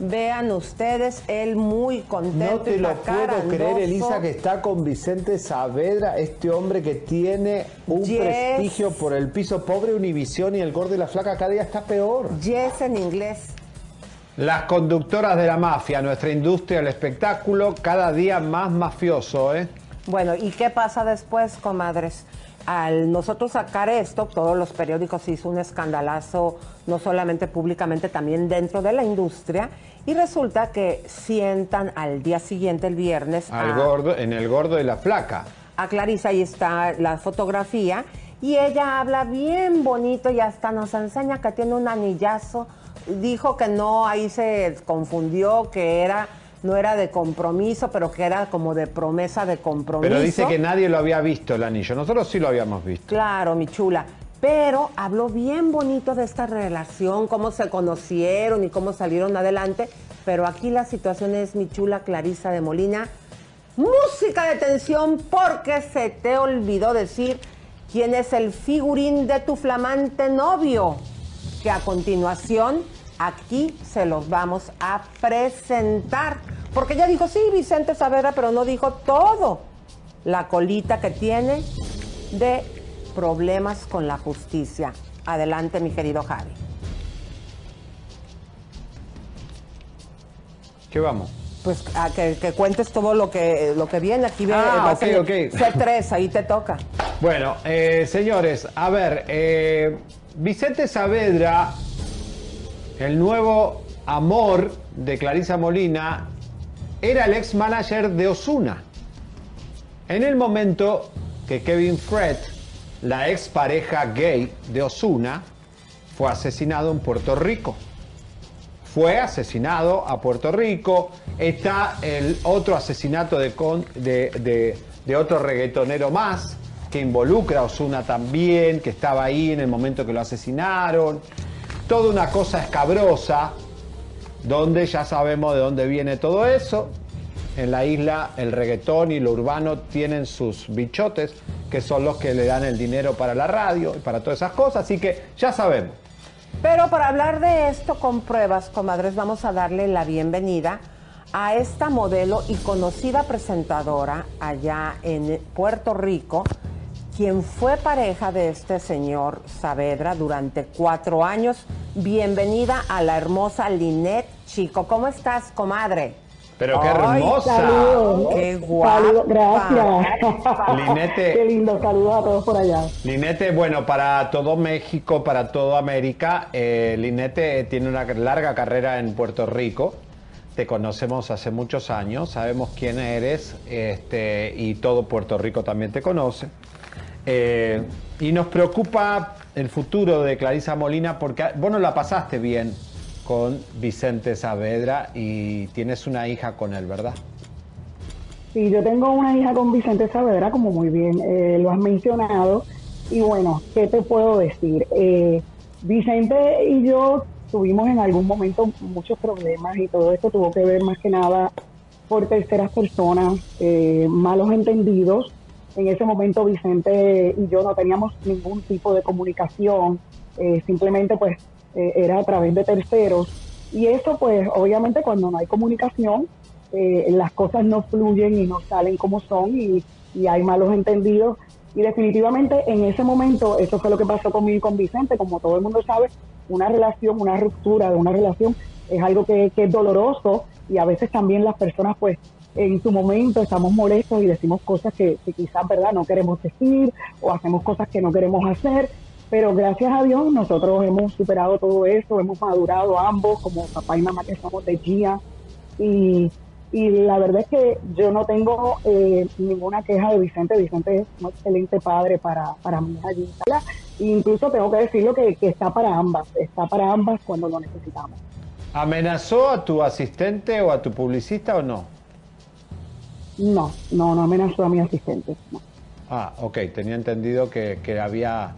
vean ustedes, él muy contento. No te y lo puedo creer, Elisa, que está con Vicente Saavedra, este hombre que tiene un Yes. prestigio por el piso pobre Univisión y el gordo y la flaca cada día está peor. Yes en inglés. Las conductoras de la mafia, nuestra industria del espectáculo, cada día más mafioso, ¿eh? Bueno, ¿y qué pasa después, comadres? Al nosotros sacar esto, todos los periódicos hizo un escandalazo, no solamente públicamente, también dentro de la industria, y resulta que sientan al día siguiente, el viernes, Al a, gordo, en el gordo y la flaca. a Clarisa, ahí está la fotografía, y ella habla bien bonito y hasta nos enseña que tiene un anillazo. Dijo que no, ahí se confundió, que era no era de compromiso, pero que era como de promesa de compromiso. Pero dice que nadie lo había visto el anillo. Nosotros sí lo habíamos visto. Claro, mi chula. Pero habló bien bonito de esta relación, cómo se conocieron y cómo salieron adelante. Pero aquí la situación es mi chula Clarisa de Molina. Música de tensión porque se te olvidó decir quién es el figurín de tu flamante novio. Que a continuación aquí se los vamos a presentar. Porque ya dijo, sí, Vicente Saavedra, pero no dijo todo. La colita que tiene de problemas con la justicia. Adelante, mi querido Javi. ¿Qué vamos? Pues a que, que cuentes todo lo que, lo que viene. Aquí ve, Ah, vas ok, a- ok. C3, ahí te toca. Bueno, eh, señores, a ver, eh, Vicente Saavedra, el nuevo amor de Clarisa Molina, era el ex manager de Osuna. En el momento que Kevin Fred, la ex pareja gay de Osuna, fue asesinado en Puerto Rico. Fue asesinado a Puerto Rico. Está el otro asesinato de otro reggaetonero más, que involucra a Osuna también, que estaba ahí en el momento que lo asesinaron. Toda una cosa escabrosa, donde ya sabemos de dónde viene todo eso. En la isla el reggaetón y lo urbano tienen sus bichotes, que son los que le dan el dinero para la radio y para todas esas cosas, así que ya sabemos. Pero para hablar de esto con pruebas, comadres, vamos a darle la bienvenida a esta modelo y conocida presentadora allá en Puerto Rico, quien fue pareja de este señor Saavedra durante cuatro años. Bienvenida a la hermosa Linet Chico. ¿Cómo estás, comadre? Pero qué hermosa. saludos. Qué guapa. Saludos, gracias. Linete. Qué lindo, saludos a todos por allá. Linete, bueno, para todo México, para toda América, eh, Linete tiene una larga carrera en Puerto Rico. te conocemos hace muchos años, sabemos quién eres este, y todo Puerto Rico también te conoce. Eh, y nos preocupa el futuro de Clarisa Molina porque vos no la pasaste bien con Vicente Saavedra y tienes una hija con él, ¿verdad? Sí, yo tengo una hija con Vicente Saavedra, como muy bien eh, lo has mencionado. Y bueno, ¿qué te puedo decir? Eh, Vicente y yo tuvimos en algún momento muchos problemas y todo esto tuvo que ver más que nada por terceras personas, eh, malos entendidos. En ese momento Vicente y yo no teníamos ningún tipo de comunicación, eh, simplemente pues eh, era a través de terceros. Y eso pues obviamente cuando no hay comunicación, eh, las cosas no fluyen y no salen como son y, y hay malos entendidos. Y definitivamente en ese momento, eso fue lo que pasó conmigo y con Vicente, como todo el mundo sabe, una relación, una ruptura de una relación es algo que, que es doloroso y a veces también las personas pues en su momento estamos molestos y decimos cosas que, que quizás verdad no queremos decir o hacemos cosas que no queremos hacer pero gracias a Dios nosotros hemos superado todo eso, hemos madurado ambos como papá y mamá que somos de Gia y, y la verdad es que yo no tengo eh, ninguna queja de Vicente, Vicente es un excelente padre para, para mi hija Gisela. E incluso tengo que decirlo que, que está para ambas, está para ambas cuando lo necesitamos. ¿Amenazó a tu asistente o a tu publicista o no? No, no, no amenazó a mi asistente. no. Ah, ok, tenía entendido que, que había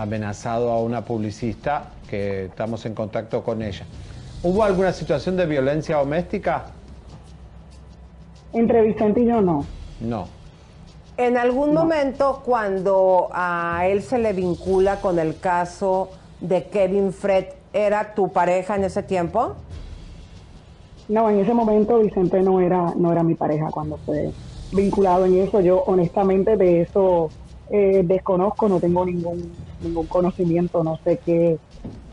amenazado a una publicista que estamos en contacto con ella. ¿Hubo alguna situación de violencia doméstica? Entre Vicente y yo no. No. En algún momento cuando a él se le vincula con el caso de Kevin Fred, ¿era tu pareja en ese tiempo? No, en ese momento Vicente no era, no era mi pareja cuando fue vinculado en eso. Yo honestamente de eso eh, desconozco, no tengo ningún, ningún conocimiento, no sé qué,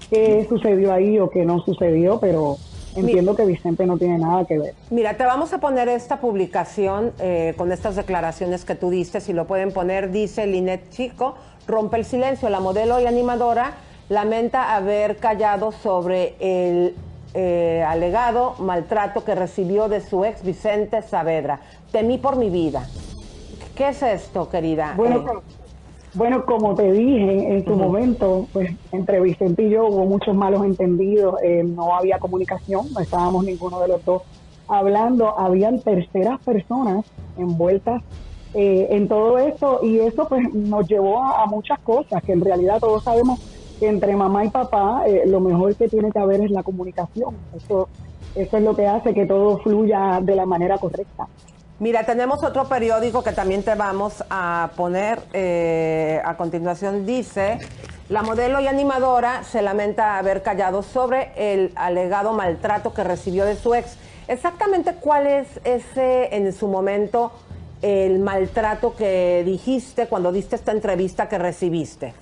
qué sucedió ahí o qué no sucedió, pero entiendo que Vicente no tiene nada que ver. Mira, te vamos a poner esta publicación eh, con estas declaraciones que tú diste, si lo pueden poner, dice Linet Chico, rompe el silencio, la modelo y animadora lamenta haber callado sobre el eh, alegado maltrato que recibió de su ex Vicente Saavedra. Temí por mi vida. ¿Qué es esto, querida? Bueno, Eh, bueno, como te dije en su Ujú. momento, pues entre Vicente y yo hubo muchos malos entendidos, eh, no había comunicación, no estábamos ninguno de los dos hablando, habían terceras personas envueltas eh, en todo esto y eso pues nos llevó a, a muchas cosas que en realidad todos sabemos que entre mamá y papá eh, lo mejor que tiene que haber es la comunicación. Eso, eso es lo que hace que todo fluya de la manera correcta. Mira, tenemos otro periódico que también te vamos a poner eh, a continuación. Dice, la modelo y animadora se lamenta haber callado sobre el alegado maltrato que recibió de su ex. Exactamente cuál es ese, en su momento, el maltrato que dijiste cuando diste esta entrevista que recibiste.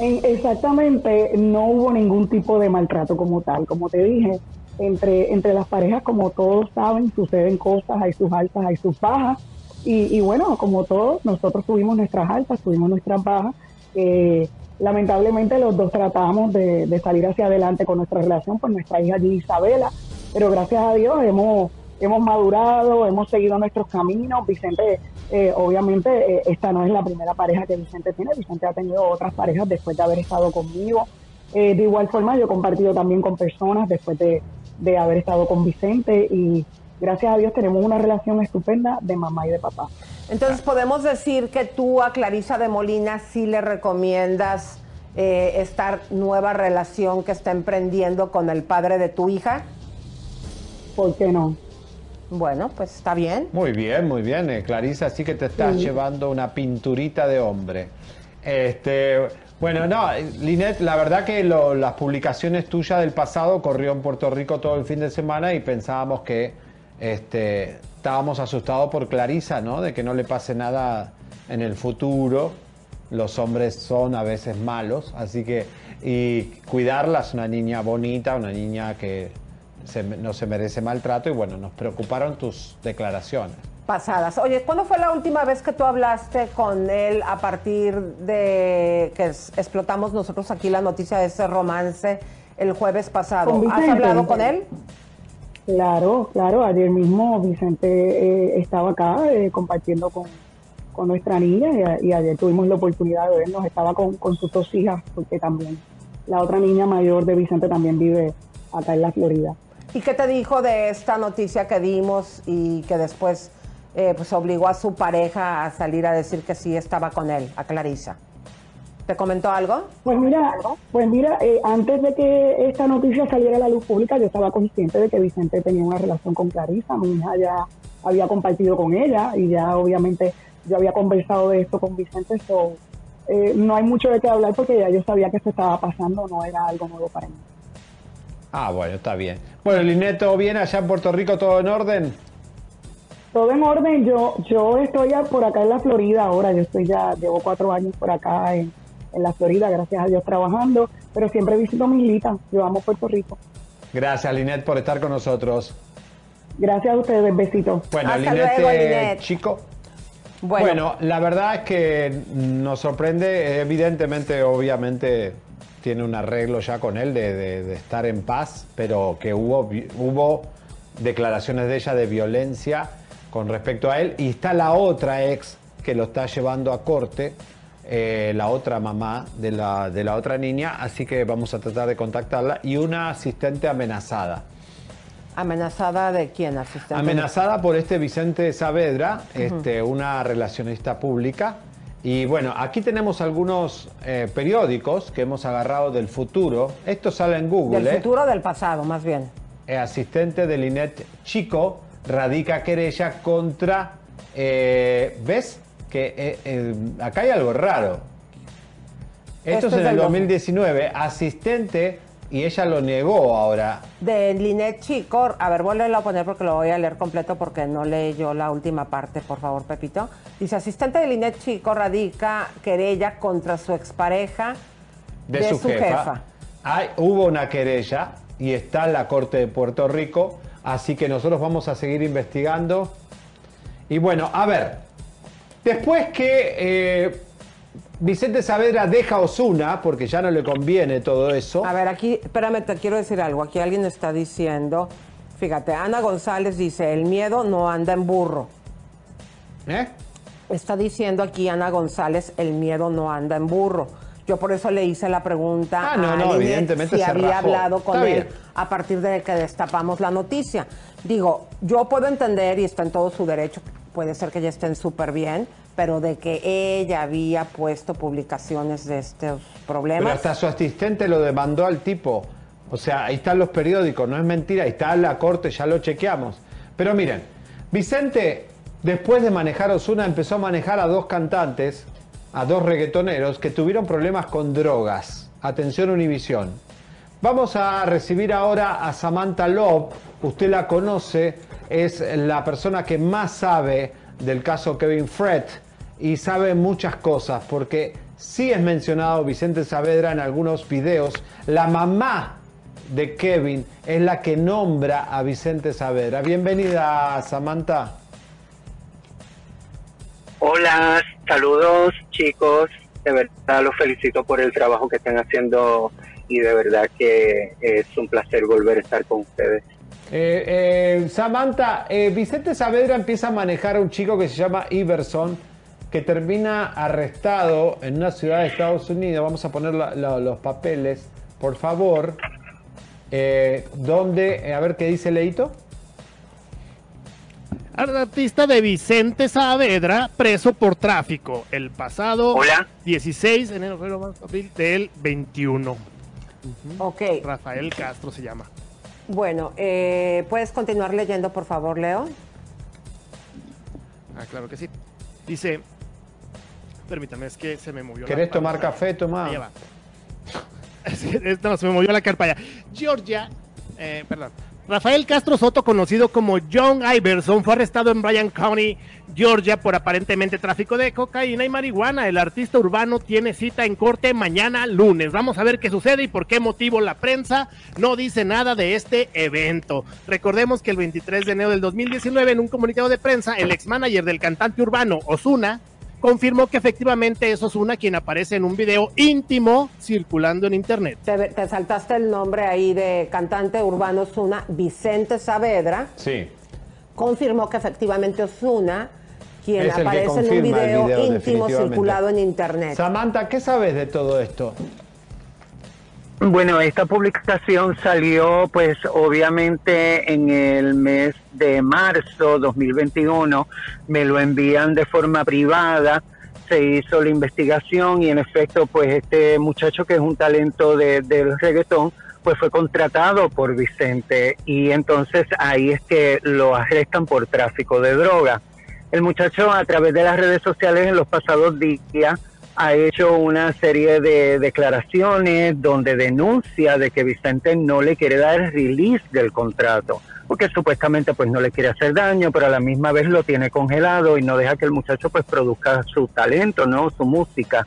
En- exactamente, no hubo ningún tipo de maltrato como tal. Como te dije, entre, entre las parejas, como todos saben, suceden cosas, hay sus altas, hay sus bajas. Y, y bueno, como todos, nosotros tuvimos nuestras altas, tuvimos nuestras bajas. Eh, lamentablemente los dos tratamos de, salir hacia adelante con nuestra relación, con nuestra hija Isabela, pero gracias a Dios hemos, hemos madurado, hemos seguido nuestros caminos. Vicente, eh, obviamente, eh, esta no es la primera pareja que Vicente tiene, Vicente ha tenido otras parejas después de haber estado conmigo. Eh, de igual forma, yo he compartido también con personas después de, de haber estado con Vicente y gracias a Dios tenemos una relación estupenda de mamá y de papá. Entonces, podemos decir que tú a Clarisa de Molina sí le recomiendas eh, esta nueva relación que está emprendiendo con el padre de tu hija. ¿Por qué no? Bueno, pues está bien. Muy bien, muy bien, eh, Clarisa, así que te estás Sí. llevando una pinturita de hombre. Este, bueno, no, Linet, la verdad que lo- las publicaciones tuyas del pasado corrió en Puerto Rico todo el fin de semana y pensábamos que este, estábamos asustados por Clarisa, ¿no? De que no le pase nada en el futuro. Los hombres son a veces malos, así que y cuidarla es una niña bonita, una niña que se- no se merece maltrato y bueno, nos preocuparon tus declaraciones. Pasadas. Oye, ¿cuándo fue la última vez que tú hablaste con él a partir de que explotamos nosotros aquí la noticia de ese romance el jueves pasado? ¿Has hablado con él? Claro, claro. Ayer mismo Vicente eh, estaba acá eh, compartiendo con, con nuestra niña y, a- y ayer tuvimos la oportunidad de vernos. Estaba con, con sus dos hijas porque también la otra niña mayor de Vicente también vive acá en la Florida. ¿Y qué te dijo de esta noticia que dimos y que después eh, pues obligó a su pareja a salir a decir que sí estaba con él, a Clarisa? ¿Te comentó algo? Pues mira, pues mira, eh, antes de que esta noticia saliera a la luz pública, yo estaba consciente de que Vicente tenía una relación con Clarisa. Mi hija ya había compartido con ella y ya obviamente yo había conversado de esto con Vicente. So, eh, no hay mucho de qué hablar porque ya yo sabía que esto estaba pasando, no era algo nuevo para mí. Ah, bueno, está bien. Bueno, Linet, ¿todo bien allá en Puerto Rico? ¿Todo en orden? Todo en orden, yo yo estoy ya por acá en la Florida ahora, yo estoy ya, llevo cuatro años por acá en, en la Florida, gracias a Dios trabajando, pero siempre visito mi islita, yo amo Puerto Rico. Gracias, Linet, por estar con nosotros. Gracias a ustedes, besitos. Bueno, Hasta Linet, luego, eh, Linet. chico. Bueno. Bueno. la verdad es que nos sorprende, evidentemente, obviamente tiene un arreglo ya con él de, de- de estar en paz, pero que hubo, hubo declaraciones de ella de violencia con respecto a él y está la otra ex que lo está llevando a corte, eh, la otra mamá de la, de la otra niña, así que vamos a tratar de contactarla y una asistente amenazada. ¿Amenazada de quién, asistente? Amenazada por este Vicente Saavedra, este, una relacionista pública. Y bueno, aquí tenemos algunos eh, periódicos que hemos agarrado del futuro. Esto sale en Google. Del ¿eh? futuro o del pasado, más bien. Asistente de Linet Chico radica querella contra... eh, ¿Ves? Que eh, eh, acá hay algo raro. Esto Esto es en el del 2019. Asistente, y ella lo negó ahora. De Linet Chico, a ver, vuélvelo a poner porque lo voy a leer completo porque no leí yo la última parte, por favor, Pepito. Dice, asistente de Linet Chico radica querella contra su expareja de, su, jefa. Hay- hubo una querella y está en la Corte de Puerto Rico, así que nosotros vamos a seguir investigando. Y bueno, a ver, después que eh, Vicente Saavedra deja Osuna, porque ya no le conviene todo eso. A ver, aquí, espérame, te quiero decir algo. Aquí alguien está diciendo, fíjate, Ana González dice, el miedo no anda en burro. ¿Eh? Está diciendo aquí Ana González, el miedo no anda en burro. Yo por eso le hice la pregunta Ah, no, a no, Linet evidentemente si se había rajó. hablado con Está él bien. a partir de que destapamos la noticia. Digo, yo puedo entender y está en todo su derecho, puede ser que ya estén súper bien, pero de que ella había puesto publicaciones de estos Pero problemas. hasta su asistente lo demandó al tipo. O sea, ahí están los periódicos, no es mentira, ahí está la corte, ya lo chequeamos. Pero miren, Vicente, después de manejar Osuna, empezó a manejar a dos cantantes, a dos reggaetoneros que tuvieron problemas con drogas. Atención Univisión. Vamos a recibir ahora a Samantha Love. Usted la conoce, es la persona que más sabe del caso Kevin Fred y sabe muchas cosas porque sí es mencionado Vicente Saavedra en algunos videos. La mamá de Kevin es la que nombra a Vicente Saavedra. Bienvenida, Samantha. Hola, saludos chicos. De verdad los felicito por el trabajo que están haciendo y de verdad que es un placer volver a estar con ustedes. Eh, eh, Samantha, eh, Vicente Saavedra empieza a manejar a un chico que se llama Iverson, que termina arrestado en una ciudad de Estados Unidos. Vamos a poner los papeles, por favor. Eh, donde, a ver qué dice Leito. Artista de Vicente Saavedra, preso por tráfico, el pasado 16 de enero, febrero, marzo, abril del 21. Ok. Rafael Castro se llama. Bueno, eh, ¿puedes continuar leyendo, por favor, Leo? Ah, claro que sí. Dice, permítame, es que se me movió ¿Querés la tomar café? Va. Es que, es- no, se me movió la carpalla. Georgia, eh, perdón. Rafael Castro Soto, conocido como John Iverson, fue arrestado en Bryan County, Georgia, por aparentemente tráfico de cocaína y marihuana. El artista urbano tiene cita en corte mañana lunes. Vamos a ver qué sucede y por qué motivo la prensa no dice nada de este evento. Recordemos que el 23 de enero del 2019, en un comunicado de prensa, el ex manager del cantante urbano, Osuna, confirmó que efectivamente es Osuna quien aparece en un video íntimo circulando en internet. Te, te saltaste el nombre ahí de cantante urbano Osuna, Vicente Saavedra, Sí. confirmó que efectivamente Osuna, quien Es aparece en un video, video, íntimo circulado en internet. Samantha, ¿qué sabes de todo esto? Bueno, esta publicación salió pues obviamente en el mes de marzo 2021, me lo envían de forma privada, se hizo la investigación y en efecto pues este muchacho que es un talento de, del reggaetón pues fue contratado por Vicente. Y entonces ahí es que lo arrestan por tráfico de droga. El muchacho a través de las redes sociales en los pasados días ha hecho una serie de declaraciones donde denuncia de que Vicente no le quiere dar el release del contrato, porque supuestamente pues no le quiere hacer daño, pero a la misma vez lo tiene congelado y no deja que el muchacho pues produzca su talento, ¿no? Su música.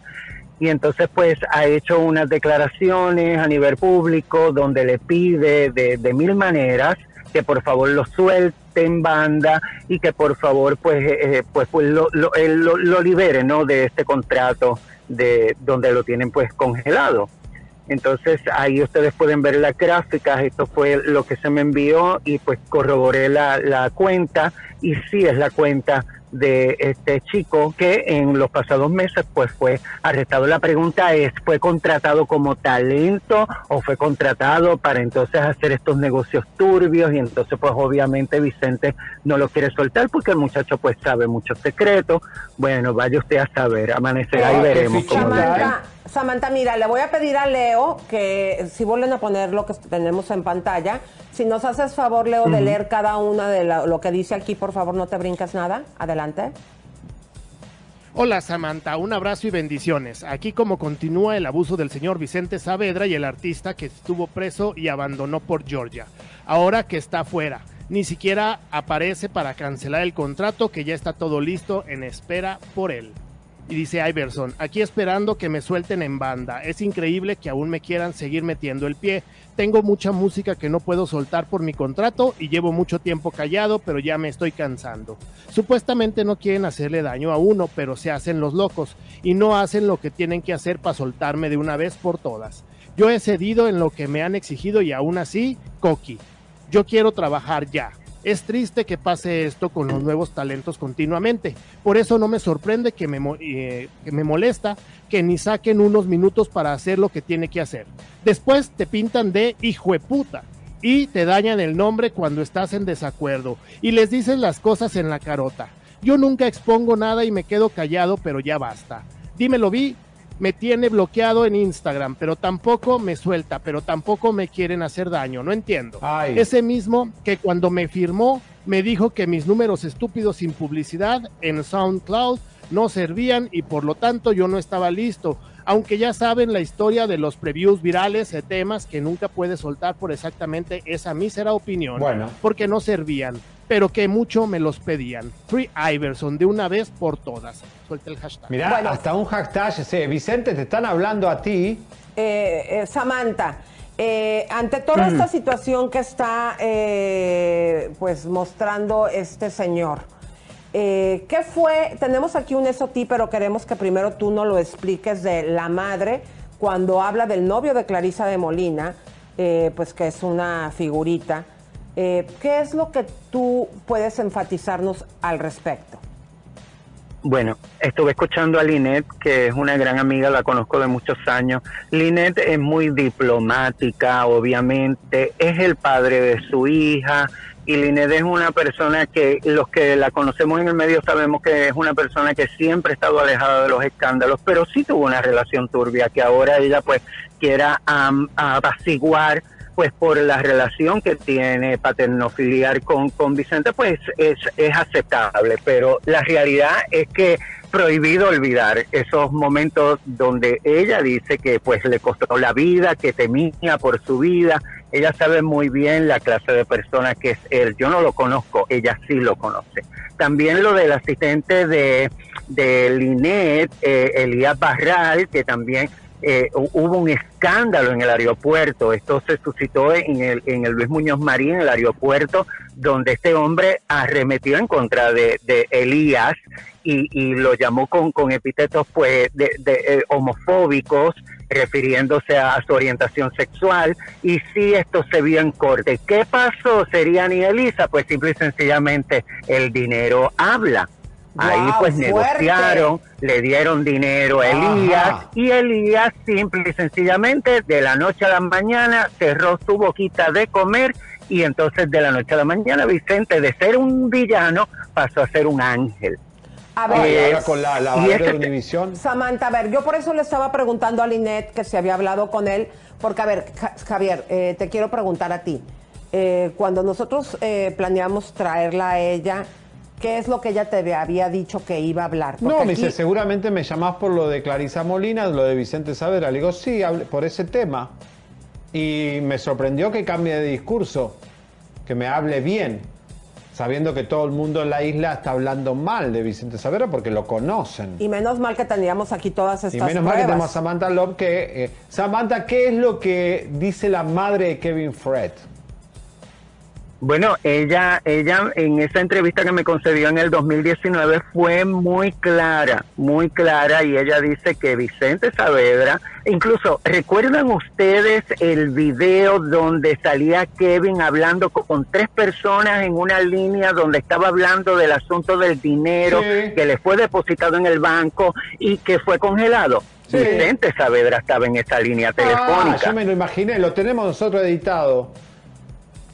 Y entonces pues ha hecho unas declaraciones a nivel público donde le pide de, de mil maneras que por favor lo suelte en banda y que por favor pues eh, pues, pues lo, lo, él lo, lo libere no de este contrato de donde lo tienen pues congelado. Entonces ahí ustedes pueden ver las gráficas. Esto fue lo que se me envió y pues corroboré la, la cuenta. Y sí es la cuenta de este chico que en los pasados meses pues fue arrestado. La pregunta es, ¿fue contratado como talento o fue contratado para entonces hacer estos negocios turbios? Y entonces pues obviamente Vicente no lo quiere soltar porque el muchacho pues sabe muchos secretos. Bueno, vaya usted a saber, amanecerá y veremos cómo. Samantha, mira, le voy a pedir a Leo que si vuelven a poner lo que tenemos en pantalla, si nos haces favor, Leo, de leer cada una de la- lo que dice aquí, por favor, no te brinques nada. Adelante. Hola Samantha, un abrazo y bendiciones. Aquí como continúa el abuso del señor Vicente Saavedra y el artista que estuvo preso y abandonó por Georgia. Ahora que está fuera, ni siquiera aparece para cancelar el contrato que ya está todo listo en espera por él. Y dice Iverson, aquí esperando que me suelten en banda. Es increíble que aún me quieran seguir metiendo el pie. Tengo mucha música que no puedo soltar por mi contrato y llevo mucho tiempo callado, pero ya me estoy cansando. Supuestamente no quieren hacerle daño a uno, pero se hacen los locos y no hacen lo que tienen que hacer para soltarme de una vez por todas. Yo he cedido en lo que me han exigido y aún así, coqui. Yo quiero trabajar ya. Es triste que pase esto con los nuevos talentos continuamente. Por eso no me sorprende que me, eh, que me molesta que ni saquen unos minutos para hacer lo que tiene que hacer. Después te pintan de hijo de puta y te dañan el nombre cuando estás en desacuerdo y les dices las cosas en la carota. Yo nunca expongo nada y me quedo callado, pero ya basta. Dímelo vi, me tiene bloqueado en Instagram, pero tampoco me suelta, pero tampoco me quieren hacer daño, no entiendo. Ese mismo que cuando me firmó me dijo que mis números estúpidos sin publicidad en SoundCloud no servían y por lo tanto yo no estaba listo. Aunque ya saben la historia de los previews virales de temas que nunca puede soltar por exactamente esa mísera opinión. Bueno. Porque no servían, pero que mucho me los pedían. Free Iverson de una vez por todas. Suelta el hashtag. Mirá, hasta un hashtag, sí, Vicente, te están hablando a ti. Eh, eh, Samantha, eh, ante toda Mm. esta situación que está eh, pues mostrando este señor, eh, ¿qué fue? Tenemos aquí un SOT, pero queremos que primero tú nos lo expliques de la madre cuando habla del novio de Clarisa de Molina, eh, pues que es una figurita. Eh, ¿Qué es lo que tú puedes enfatizarnos al respecto? Bueno, estuve escuchando a Linet, que es una gran amiga, la conozco de muchos años. Linet es muy diplomática, obviamente, es el padre de su hija y Linet es una persona que los que la conocemos en el medio sabemos que es una persona que siempre ha estado alejada de los escándalos, pero sí tuvo una relación turbia que ahora ella pues quiera am, apaciguar pues por la relación que tiene paternofiliar con, con Vicente, pues es, es aceptable, pero la realidad es que prohibido olvidar esos momentos donde ella dice que pues le costó la vida, que temía por su vida, ella sabe muy bien la clase de persona que es él, yo no lo conozco, ella sí lo conoce. También lo del asistente de, de Linet, eh, Elías Barral, que también eh, hu- hubo un escándalo en el aeropuerto. Esto se suscitó en el, en el Luis Muñoz Marín, en el aeropuerto, donde este hombre arremetió en contra de, Elías y, lo llamó con, con epítetos pues de, de, eh, homofóbicos refiriéndose a su orientación sexual y sí esto se vio en corte. ¿Qué pasó, Seriani y Elisa? Pues simple y sencillamente el dinero habla. Ahí pues fuerte. negociaron, le dieron dinero a Elías Ajá. y Elías simple y sencillamente de la noche a la mañana cerró su boquita de comer y entonces de la noche a la mañana Vicente de ser un villano pasó a ser un ángel. A Ay, ver, ahora con la este- de Univisión. Samantha, a ver, yo por eso le estaba preguntando a Linet que se había hablado con él, porque a ver, Ja- Javier, eh, te quiero preguntar a ti. Eh, cuando nosotros eh, planeamos traerla a ella, ¿qué es lo que ella te había dicho que iba a hablar? No, me aquí- dice, seguramente me llamás por lo de Clarisa Molina, lo de Vicente Saavedra. Le digo, sí, por ese tema. Y me sorprendió que cambie de discurso, que me hable bien, sabiendo que todo el mundo en la isla está hablando mal de Vicente Saavedra porque lo conocen. Y menos mal que teníamos aquí todas estas Y menos mal que tenemos a. Samantha Love que... eh, Samantha, ¿qué es lo que dice la madre de Kevin Fred? Bueno, ella, ella en esa entrevista que me concedió en el 2019 fue muy clara, muy clara, y ella dice que Vicente Saavedra, incluso, ¿recuerdan ustedes el video donde salía Kevin hablando co- con, tres personas en una línea donde estaba hablando del asunto del dinero Sí. que le fue depositado en el banco y que fue congelado? Sí. Vicente Saavedra estaba en esa línea Ah, telefónica. yo me lo imaginé, lo tenemos nosotros editado.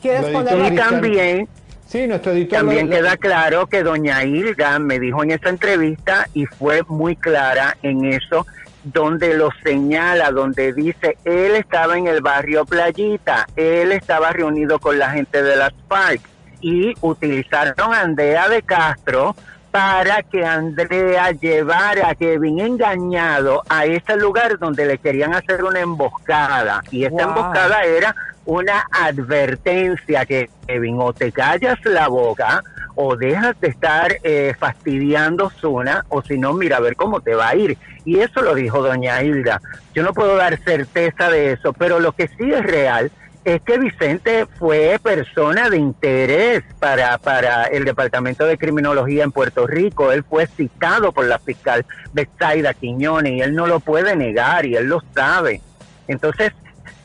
Y Cristian. también Sí, nuestro editor... También queda claro que doña Hilda me dijo en esa entrevista y fue muy clara en eso, donde lo señala, donde dice, él estaba en el barrio Playita, él estaba reunido con la gente de las FARC y utilizaron a Andrea de Castro para que Andrea llevara a Kevin engañado a ese lugar donde le querían hacer una emboscada. Y esa Wow. emboscada era una advertencia que Kevin o te callas la boca o dejas de estar eh, fastidiando Zuna o si no mira a ver cómo te va a ir y eso lo dijo doña Hilda yo no puedo dar certeza de eso pero lo que sí es real es que Vicente fue persona de interés para, para el Departamento de Criminología en Puerto Rico. Él fue citado por la fiscal Betsaida Quiñones y él no lo puede negar y él lo sabe. Entonces,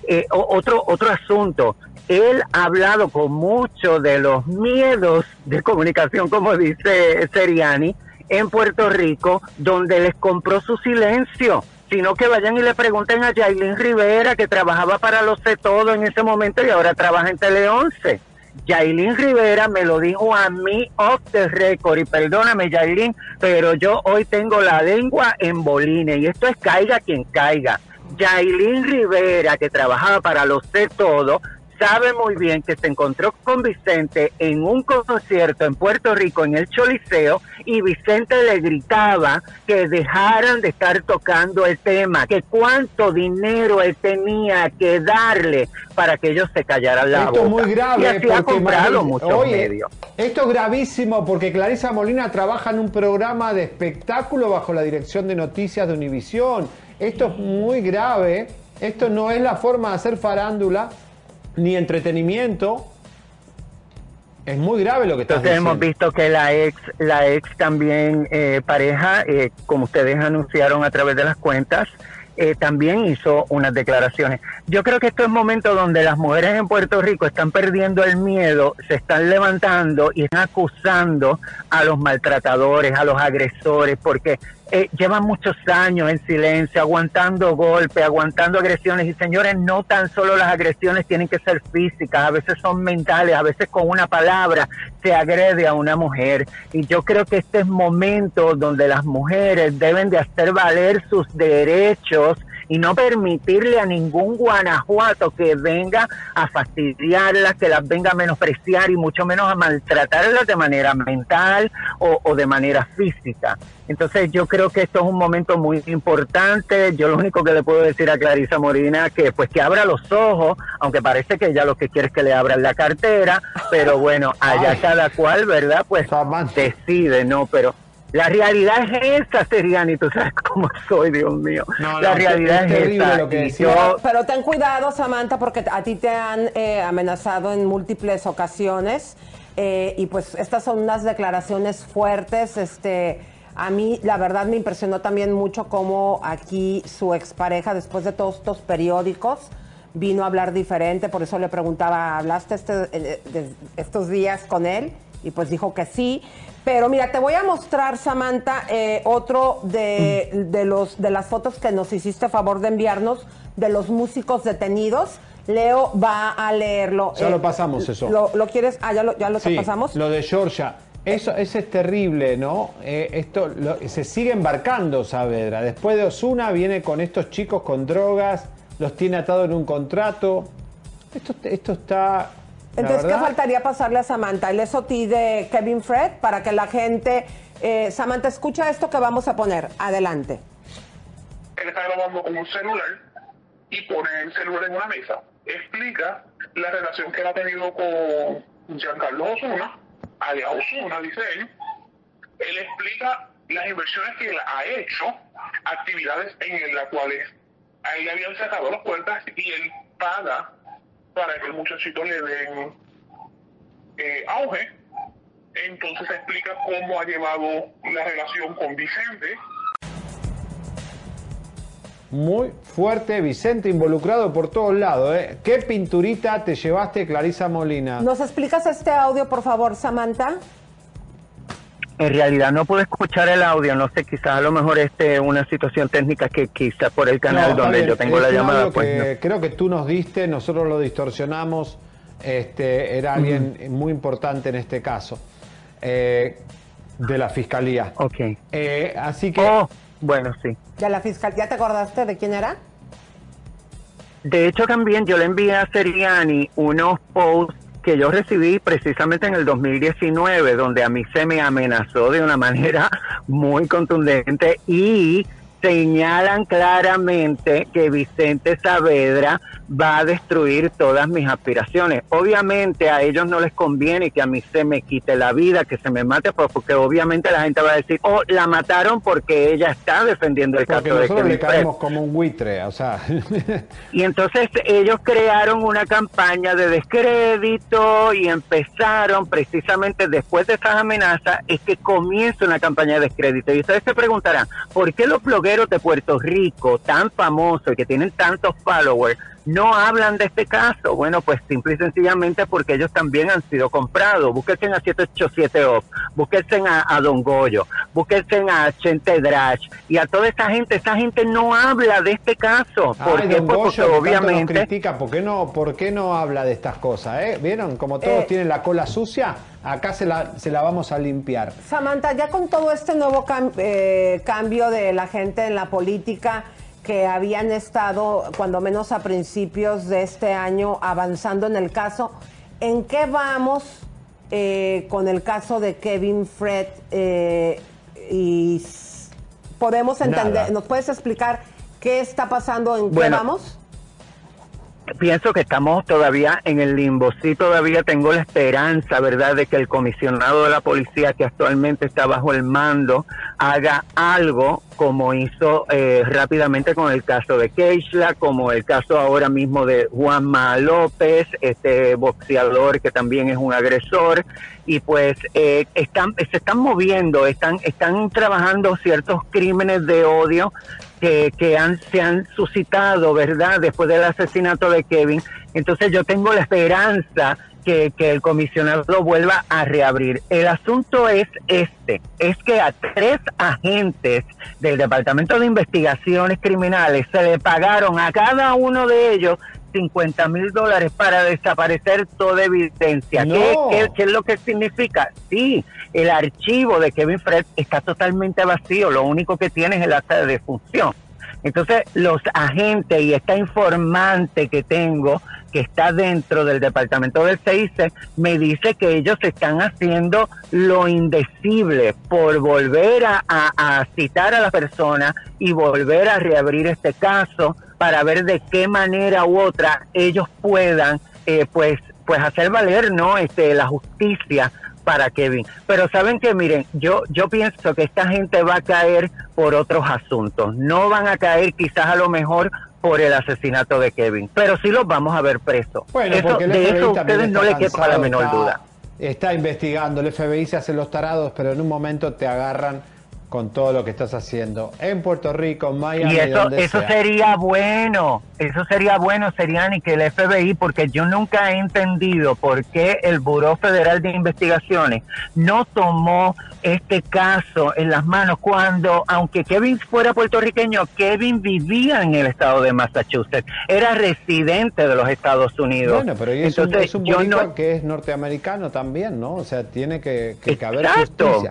eh, otro, otro asunto, él ha hablado con mucho de los miedos de comunicación, como dice Seriani, en Puerto Rico, donde les compró su silencio, sino que vayan y le pregunten a Yailin Rivera, que trabajaba para Lo Sé Todo en ese momento y ahora trabaja en Tele 11. Yailin Rivera me lo dijo a mí off the record y perdóname Yailin, pero yo hoy tengo la lengua en bolines y esto es caiga quien caiga. Yailin Rivera, que trabajaba para Lo Sé Todo, sabe muy bien que se encontró con Vicente en un concierto en Puerto Rico, en el Choliseo, y Vicente le gritaba que dejaran de estar tocando el tema, que cuánto dinero él tenía que darle para que ellos se callaran la Esto boca. es muy grave. Y así ha comprado muchos Oye, medios. Esto es gravísimo porque Clarisa Molina trabaja en un programa de espectáculo bajo la dirección de noticias de Univisión. Esto es muy grave. Esto no es la forma de hacer farándula ni entretenimiento. Es muy grave lo que estás Entonces hemos visto que la ex, la ex también eh, pareja, eh, como ustedes anunciaron a través de las cuentas, eh, también hizo unas declaraciones. Yo creo que esto es momento donde las mujeres en Puerto Rico están perdiendo el miedo, se están levantando y están acusando a los maltratadores, a los agresores, porque eh, llevan muchos años en silencio, aguantando golpes, aguantando agresiones. Y señores, no tan solo las agresiones tienen que ser físicas, a veces son mentales, a veces con una palabra se agrede a una mujer. Y yo creo que este es momento donde las mujeres deben de hacer valer sus derechos y no permitirle a ningún guanajuato que venga a fastidiarlas, que las venga a menospreciar y mucho menos a maltratarlas de manera mental o, o de manera física. Entonces yo creo que esto es un momento muy importante. Yo lo único que le puedo decir a Clarisa Morina que pues que abra los ojos, aunque parece que ella lo que quiere es que le abran la cartera, pero bueno, allá Ay. cada cual, ¿verdad? Pues decide, ¿no? Pero La realidad es esa, Seriani, tú sabes cómo soy, Dios mío. No, la no, realidad es es, terrible esa. lo que y decía. yo- Pero ten cuidado, Samantha, porque a ti te han eh, amenazado en múltiples ocasiones. eh, y pues estas son unas declaraciones fuertes. Este, a mí, la verdad, me impresionó también mucho cómo aquí su expareja, después de todos estos periódicos, vino a hablar diferente. Por eso le preguntaba, ¿hablaste este- eh, estos días con él? Y pues dijo que sí. Pero mira, te voy a mostrar, Samantha, eh, otro de, de, los, de las fotos que nos hiciste favor de enviarnos de los músicos detenidos. Leo va a leerlo. Ya Eh, lo pasamos eso. ¿Lo, lo quieres? Ah, ya lo, ya lo te Sí, pasamos. Lo de Georgia. Eso, eso es terrible, ¿no? Eh, esto lo- se sigue embarcando Saavedra. Después de Osuna viene con estos chicos con drogas, los tiene atados en un contrato. Esto, esto está. Entonces, ¿qué faltaría pasarle a Samantha? El SOT de Kevin Fred para que la gente... eh, Samantha, escucha esto que vamos a poner. Adelante. él está grabando con un celular y pone el celular en una mesa. Explica la relación que él ha tenido con Giancarlo Osuna, alias Osuna, dice él. Él explica las inversiones que él ha hecho, actividades en las cuales a él le habían sacado las puertas y él paga para que el muchachito le den eh, auge. Entonces explica cómo ha llevado la relación con Vicente, Muy fuerte, Vicente involucrado por todos lados. ¿eh? ¿Qué pinturita te llevaste, Clarisa Molina? ¿Nos explicas este audio, por favor, Samantha? En realidad no pude escuchar el audio, no sé, quizás a lo mejor este una situación técnica que quizás por el canal No, donde bien. yo tengo Es la llamada, pues que no. creo que tú nos diste, nosotros lo distorsionamos. Este, era alguien muy importante en este caso. eh, de la fiscalía. Ok. Eh, así que. Oh, bueno, sí. De la fiscal. ¿Ya te acordaste de quién era? De hecho, también yo le envié a Seriani unos posts que yo recibí precisamente en el 2019, donde a mí se me amenazó de una manera muy contundente y señalan claramente que Vicente Saavedra va a destruir todas mis aspiraciones. Obviamente a ellos no les conviene que a mí se me quite la vida, que se me mate, pues, porque obviamente la gente va a decir, oh, la mataron porque ella está defendiendo el Porque caso de nosotros le caemos como un buitre, o sea. Y entonces ellos crearon una campaña de descrédito y empezaron precisamente después de esas amenazas, es que comienza una campaña de descrédito. Y ustedes se preguntarán, ¿por qué los blogueros de Puerto Rico, tan famosos y que tienen tantos followers, no hablan de este caso? Bueno, pues simple y sencillamente porque ellos también han sido comprados. Búsquense a 787 Off, búsquense a, a Don Goyo, búsquense a Chente Drash y a toda esa gente. Esa gente no habla de este caso. Ay, ¿Por qué? don Pues Goyo, porque obviamente... critica, ¿por qué, no, ¿por qué no habla de estas cosas? eh? ¿Vieron? Como todos Eh. tienen la cola sucia, acá se la, se la vamos a limpiar. Samantha, ya con todo este nuevo cam- eh, cambio de la gente en la política que habían estado, cuando menos a principios de este año, avanzando en el caso, ¿en qué vamos eh, con el caso de Kevin Fred? Eh, y podemos entender, Nada. ¿nos puedes explicar qué está pasando, en qué vamos? Pienso que estamos todavía en el limbo. Sí, todavía tengo la esperanza, ¿verdad?, de que el comisionado de la policía que actualmente está bajo el mando haga algo como hizo eh, rápidamente con el caso de Keishla, como el caso ahora mismo de Juanma López, este boxeador que también es un agresor, y pues eh, están, se están moviendo, están, están trabajando ciertos crímenes de odio que, que han, se han suscitado, ¿verdad?, después del asesinato de Kevin. Entonces yo tengo la esperanza que, que el comisionado lo vuelva a reabrir. El asunto es este, es que a tres agentes del Departamento de Investigaciones Criminales se le pagaron a cada uno de ellos 50 mil dólares para desaparecer toda evidencia. No. ¿Qué, qué, qué es lo que significa? Sí, el archivo de Kevin Fred está totalmente vacío, lo único que tiene es el acta de defunción. Entonces, los agentes y esta informante que tengo, que está dentro del departamento del CIC, me dice que ellos están haciendo lo indecible por volver a, a- a citar a la persona y volver a reabrir este caso para ver de qué manera u otra ellos puedan, eh, pues, pues hacer valer, ¿no? Este, la justicia para Kevin. Pero saben que, miren, yo, yo pienso que esta gente va a caer por otros asuntos. No van a caer quizás a lo mejor por el asesinato de Kevin, pero sí los vamos a ver presos. Bueno, Eso- de eso ustedes no les quepa la menor está- duda. Está investigando, el FBI se hace los tarados, pero en un momento te agarran con todo lo que estás haciendo en Puerto Rico, en Miami, Y eso, donde eso sea. sería bueno, eso sería bueno, serían y que el FBI, porque yo nunca he entendido por qué el Buró Federal de Investigaciones no tomó este caso en las manos cuando, aunque Kevin fuera puertorriqueño, Kevin vivía en el estado de Massachusetts, era residente de los Estados Unidos. Bueno, pero y es, un, Entonces, es un yo no- que es norteamericano también, ¿no? O sea, tiene que, que, Exacto. justicia.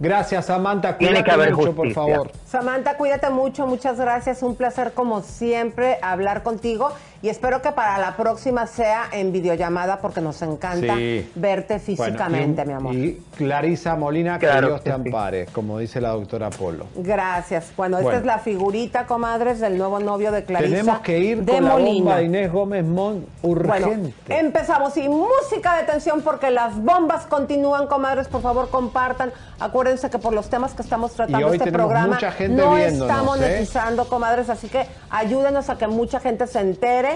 Gracias, Samantha. Tiene Cuídate que haber mucho, por justicia. favor. Samantha, cuídate mucho, muchas gracias. Un placer como siempre hablar contigo y espero que para la próxima sea en videollamada porque nos encanta Sí. verte físicamente, Bueno, mi amor. Y Clarisa Molina, que Claro Dios te ampare, como dice la doctora Polo. Gracias. Bueno, esta es la figurita, comadres, del nuevo novio de Clarisa. Tenemos que ir de con la Molina. bomba de Inés Gómez Mon Bueno, urgente. empezamos y música de tensión porque las bombas continúan, comadres, por favor compartan. Acuérdense que por los temas que estamos tratando este programa mucha gente no está ¿eh? monetizando, comadres, así que ayúdenos a que mucha gente se entere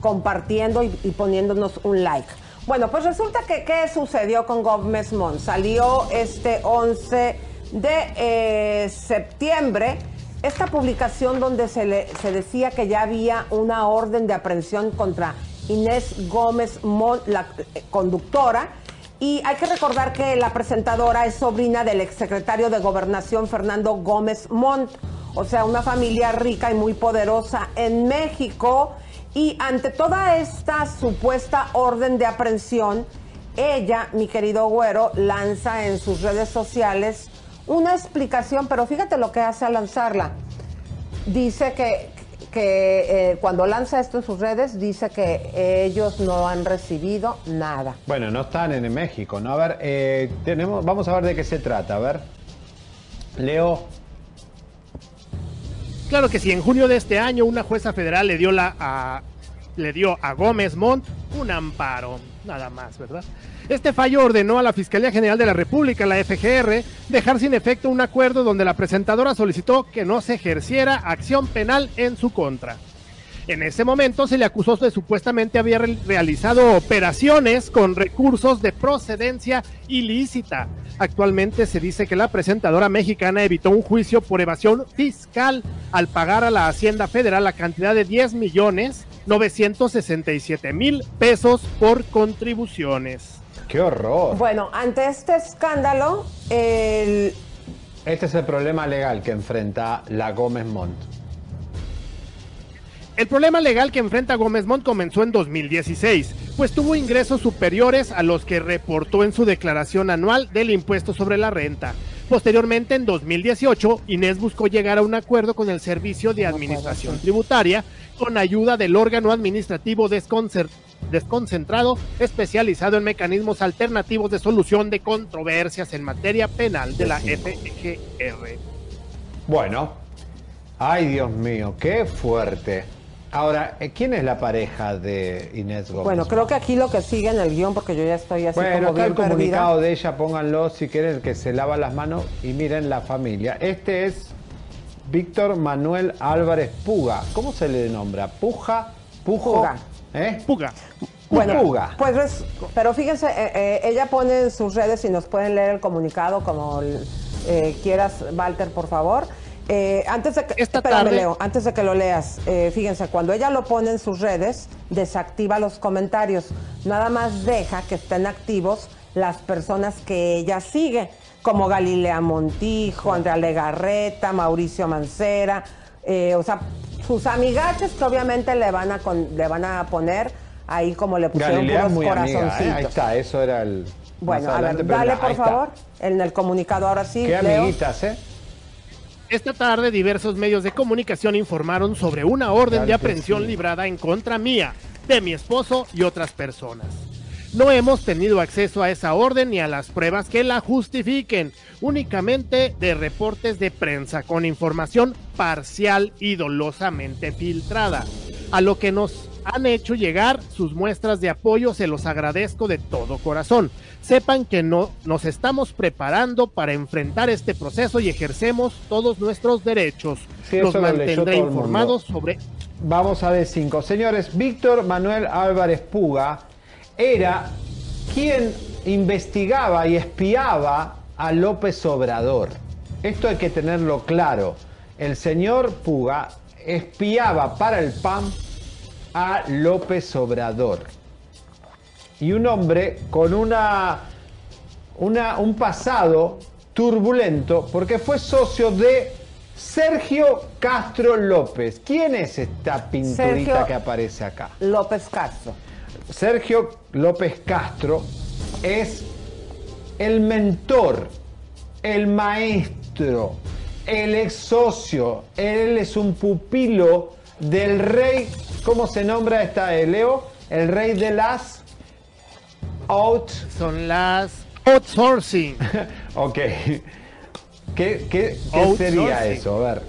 compartiendo y, poniéndonos un like. Bueno, pues resulta que ¿qué sucedió con Gómez Mon? Salió este 11 de eh, septiembre esta publicación donde se, decía que ya había una orden de aprehensión contra Inés Gómez Mon, la eh, conductora, y hay que recordar que la presentadora es sobrina del exsecretario de Gobernación Fernando Gómez Montt, o sea, una familia rica y muy poderosa en México. Y ante toda esta supuesta orden de aprehensión, ella, mi querido güero, lanza en sus redes sociales una explicación, pero fíjate lo que hace al lanzarla. Dice que, que eh, cuando lanza esto en sus redes, dice que ellos no han recibido nada. Bueno, no están en México, ¿no? A ver, eh, tenemos, vamos a ver de qué se trata. A ver, Leo. Claro que sí, en junio de este año una jueza federal le dio, la, a, le dio a Gómez Montt un amparo, nada más, ¿verdad? Este fallo ordenó a la Fiscalía General de la República, la FGR, dejar sin efecto un acuerdo donde la presentadora solicitó que no se ejerciera acción penal en su contra. En ese momento se le acusó de supuestamente haber re- realizado operaciones con recursos de procedencia ilícita. Actualmente se dice que la presentadora mexicana evitó un juicio por evasión fiscal al pagar a la Hacienda Federal la cantidad de 10 millones 967 mil pesos por contribuciones. ¡Qué horror! Bueno, ante este escándalo, el, Este es el problema legal que enfrenta la Gómez Montt. El problema legal que enfrenta Gómez Montt comenzó en 2016, pues tuvo ingresos superiores a los que reportó en su declaración anual del impuesto sobre la renta. Posteriormente, en 2018, Inés buscó llegar a un acuerdo con el Servicio de Administración Tributaria con ayuda del órgano administrativo desconcentrado especializado en mecanismos alternativos de solución de controversias en materia penal de la FGR. Bueno, ay Dios mío, qué fuerte. Ahora, eh, ¿quién es la pareja de Inés Gómez? bueno, creo que aquí lo que sigue en el guion, porque yo ya estoy así Bueno, como está bien el comunicado perdida. de ella, pónganlo si quieren, el que se lava las manos y miren la familia. Este es Víctor Manuel Álvarez Puga. ¿Cómo se le nombra? ¿Puja? ¿Pujo? Puga. ¿Eh? Puga. Bueno, Puga. pues, res- pero fíjense, eh, eh, ella pone en sus redes, si nos pueden leer el comunicado como eh, quieras, Walter, por favor. Eh, antes de que, espérame, tarde- Leo, antes de que lo leas, eh, fíjense, cuando ella lo pone en sus redes, desactiva los comentarios. Nada más deja que estén activos las personas que ella sigue, como Galilea Montijo, Andrea Legarreta, Mauricio Mancera, eh, o sea, sus amigaches que obviamente le van a con- le van a poner ahí como le pusieron Galilea es puros muy amiga, corazoncitos. Ahí está, eso era el... Bueno, a ver, dale mira, por está. favor, en el comunicado ahora sí, Qué Leo. amiguitas, ¿eh? Esta tarde diversos medios de comunicación informaron sobre una orden de aprehensión librada en contra mía, de mi esposo y otras personas. No hemos tenido acceso a esa orden ni a las pruebas que la justifiquen, únicamente de reportes de prensa con información parcial y dolosamente filtrada, a lo que nos han hecho llegar sus muestras de apoyo, se los agradezco de todo corazón. Sepan que no, nos estamos preparando para enfrentar este proceso y ejercemos todos nuestros derechos. Sí, los lo mantendré informados sobre Vamos a D5. Señores, Víctor Manuel Álvarez Puga era quien investigaba y espiaba a López Obrador. Esto hay que tenerlo claro. El señor Puga espiaba para el PAN a López Obrador. Y un hombre con una, una- un pasado turbulento porque fue socio de Sergio Castro López. ¿Quién es esta pinturita Sergio- que aparece acá? López Castro. Sergio López Castro es el mentor, el maestro, el ex socio. Él es un pupilo del rey. ¿Cómo se nombra esta de Leo? El rey de las out. Son las outsourcing. ok. ¿Qué, qué- sería eso? A ver.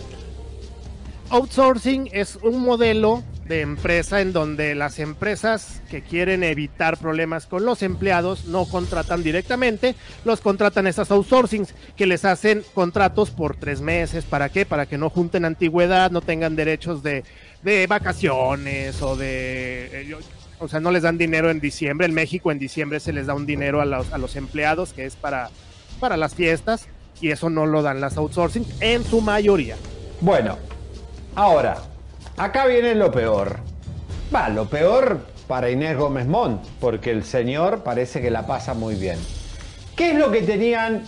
Outsourcing es un modelo de empresa en donde las empresas que quieren evitar problemas con los empleados no contratan directamente, los contratan esas outsourcings que les hacen contratos por tres meses. ¿Para qué? Para que no junten antigüedad, no tengan derechos de, de vacaciones o de... eh, o sea, no les dan dinero en diciembre. En México en diciembre se les da un dinero a los, a los empleados que es para, para las fiestas y eso no lo dan las outsourcing en su mayoría. Bueno, ahora, acá viene lo peor. Va, lo peor para Inés Gómez Montt, porque el señor parece que la pasa muy bien. ¿Qué es lo que tenían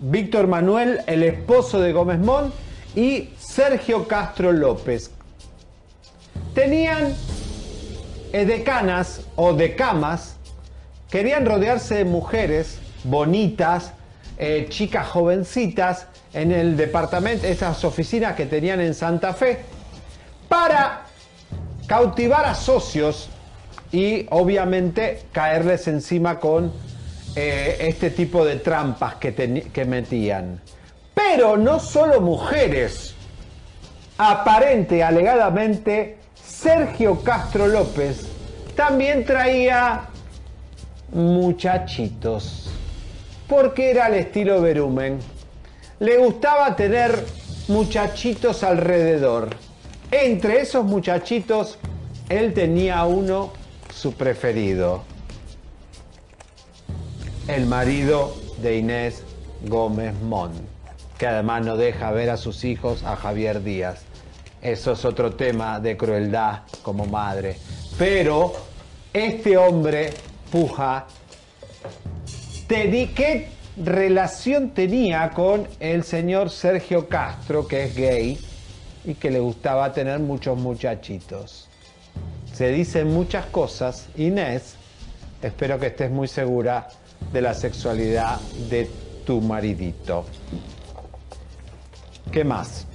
Víctor Manuel, el esposo de Gómez Montt, y Sergio Castro López? Tenían eh, decanas o decamas, querían rodearse de mujeres bonitas, eh, chicas jovencitas, en el departamento, esas oficinas que tenían en Santa Fe, para cautivar a socios y obviamente caerles encima con eh, este tipo de trampas que, que metían. Pero no solo mujeres, aparente, alegadamente, Sergio Castro López también traía muchachitos, porque era el estilo Berumen. Le gustaba tener muchachitos alrededor. Entre esos muchachitos, él tenía uno, su preferido, el marido de Inés Gómez Montt, que además no deja ver a sus hijos a Javier Díaz. Eso es otro tema de crueldad como madre. Pero este hombre, Puja, teni- ¿qué relación tenía con el señor Sergio Castro, que es gay y que le gustaba tener muchos muchachitos? Se dicen muchas cosas. Inés, espero que estés muy segura de la sexualidad de tu maridito. ¿Qué más?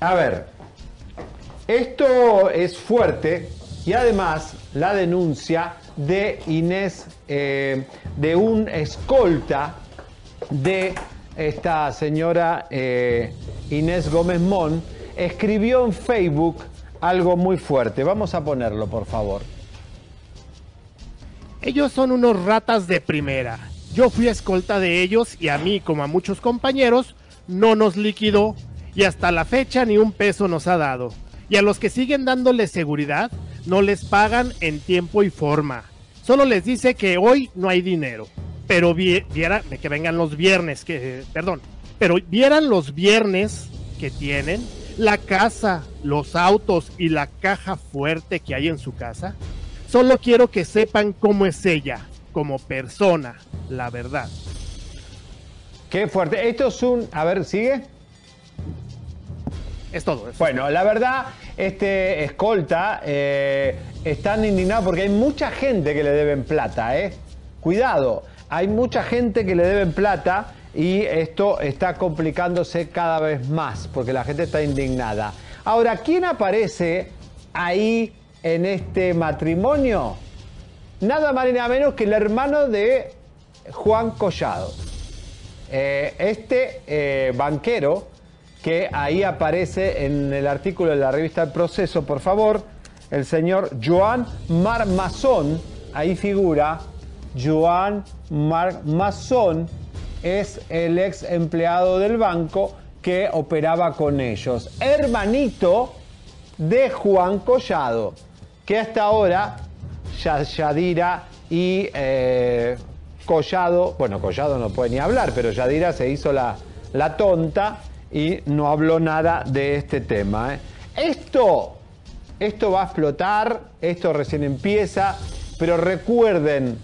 A ver, esto es fuerte y además la denuncia de Inés, eh, de un escolta de esta señora eh, Inés Gómez Mon, escribió en Facebook algo muy fuerte. Vamos a ponerlo, por favor. Ellos son unos ratas de primera. Yo fui escolta de ellos y a mí, como a muchos compañeros, no nos liquidó y hasta la fecha ni un peso nos ha dado. Y a los que siguen dándole seguridad, no les pagan en tiempo y forma. Solo les dice que hoy no hay dinero. Pero vi- viera, que vengan los viernes, que, perdón, pero vieran los viernes que tienen, la casa, los autos y la caja fuerte que hay en su casa. Solo quiero que sepan cómo es ella, como persona, la verdad. Qué fuerte. Esto es un... A ver, ¿sigue? Es todo. es Bueno, la verdad, este escolta eh, están indignados porque hay mucha gente que le deben plata, ¿eh? Cuidado, hay mucha gente que le deben plata y esto está complicándose cada vez más porque la gente está indignada. Ahora, ¿quién aparece ahí en este matrimonio? Nada más ni nada menos que el hermano de Juan Collado. Eh, este eh, banquero que ahí aparece en el artículo de la revista El Proceso, por favor, el señor Joan Marmazón, ahí figura, Joan Marmazón es el ex empleado del banco que operaba con ellos, hermanito de Juan Collado, que hasta ahora Ya- Yadira y eh, Collado, bueno, Collado no puede ni hablar, pero Yadira se hizo la, la tonta y no habló nada de este tema. ¿eh? Esto, esto va a explotar, esto recién empieza, pero recuerden,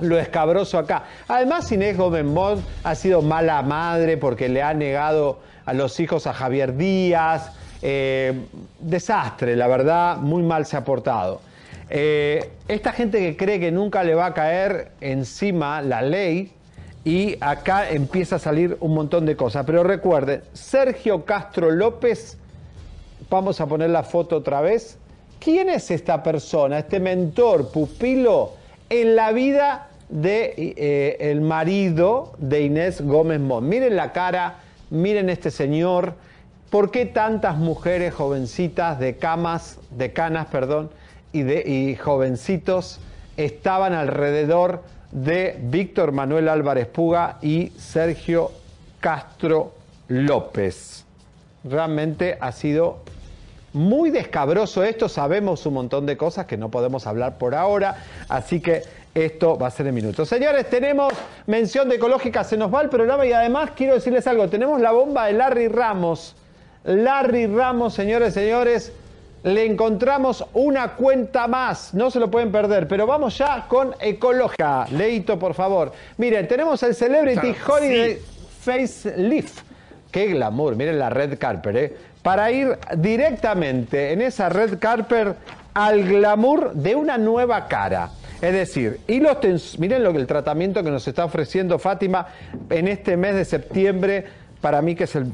lo escabroso acá. Además, Inés Gómez Montt ha sido mala madre porque le ha negado a los hijos a Javier Díaz. Eh, desastre, la verdad, muy mal se ha portado. Eh, esta gente que cree que nunca le va a caer encima la ley y acá empieza a salir un montón de cosas. Pero recuerden, Sergio Castro López, vamos a poner la foto otra vez. ¿Quién es esta persona, este mentor, pupilo, en la vida de eh, el marido de Inés Gómez Montt? Miren la cara, miren este señor. ¿Por qué tantas mujeres jovencitas de camas, de canas, perdón, y, de, y jovencitos estaban alrededor de Víctor Manuel Álvarez Puga y Sergio Castro López? Realmente ha sido muy descabroso esto, sabemos un montón de cosas que no podemos hablar por ahora, así que esto va a ser en minutos. Señores, tenemos mención de ecológica, se nos va el programa y además quiero decirles algo, tenemos la bomba de Larry Ramos. Larry Ramos, señores, señores, le encontramos una cuenta más, no se lo pueden perder, pero vamos ya con ecológica. Leito, por favor. Miren, tenemos el Celebrity Holiday Facelift. Qué glamour, miren la red carpet, ¿eh? Para ir directamente en esa red carpet al glamour de una nueva cara. Es decir, y los tens- miren lo que el tratamiento que nos está ofreciendo Fátima en este mes de septiembre, para mí que es el,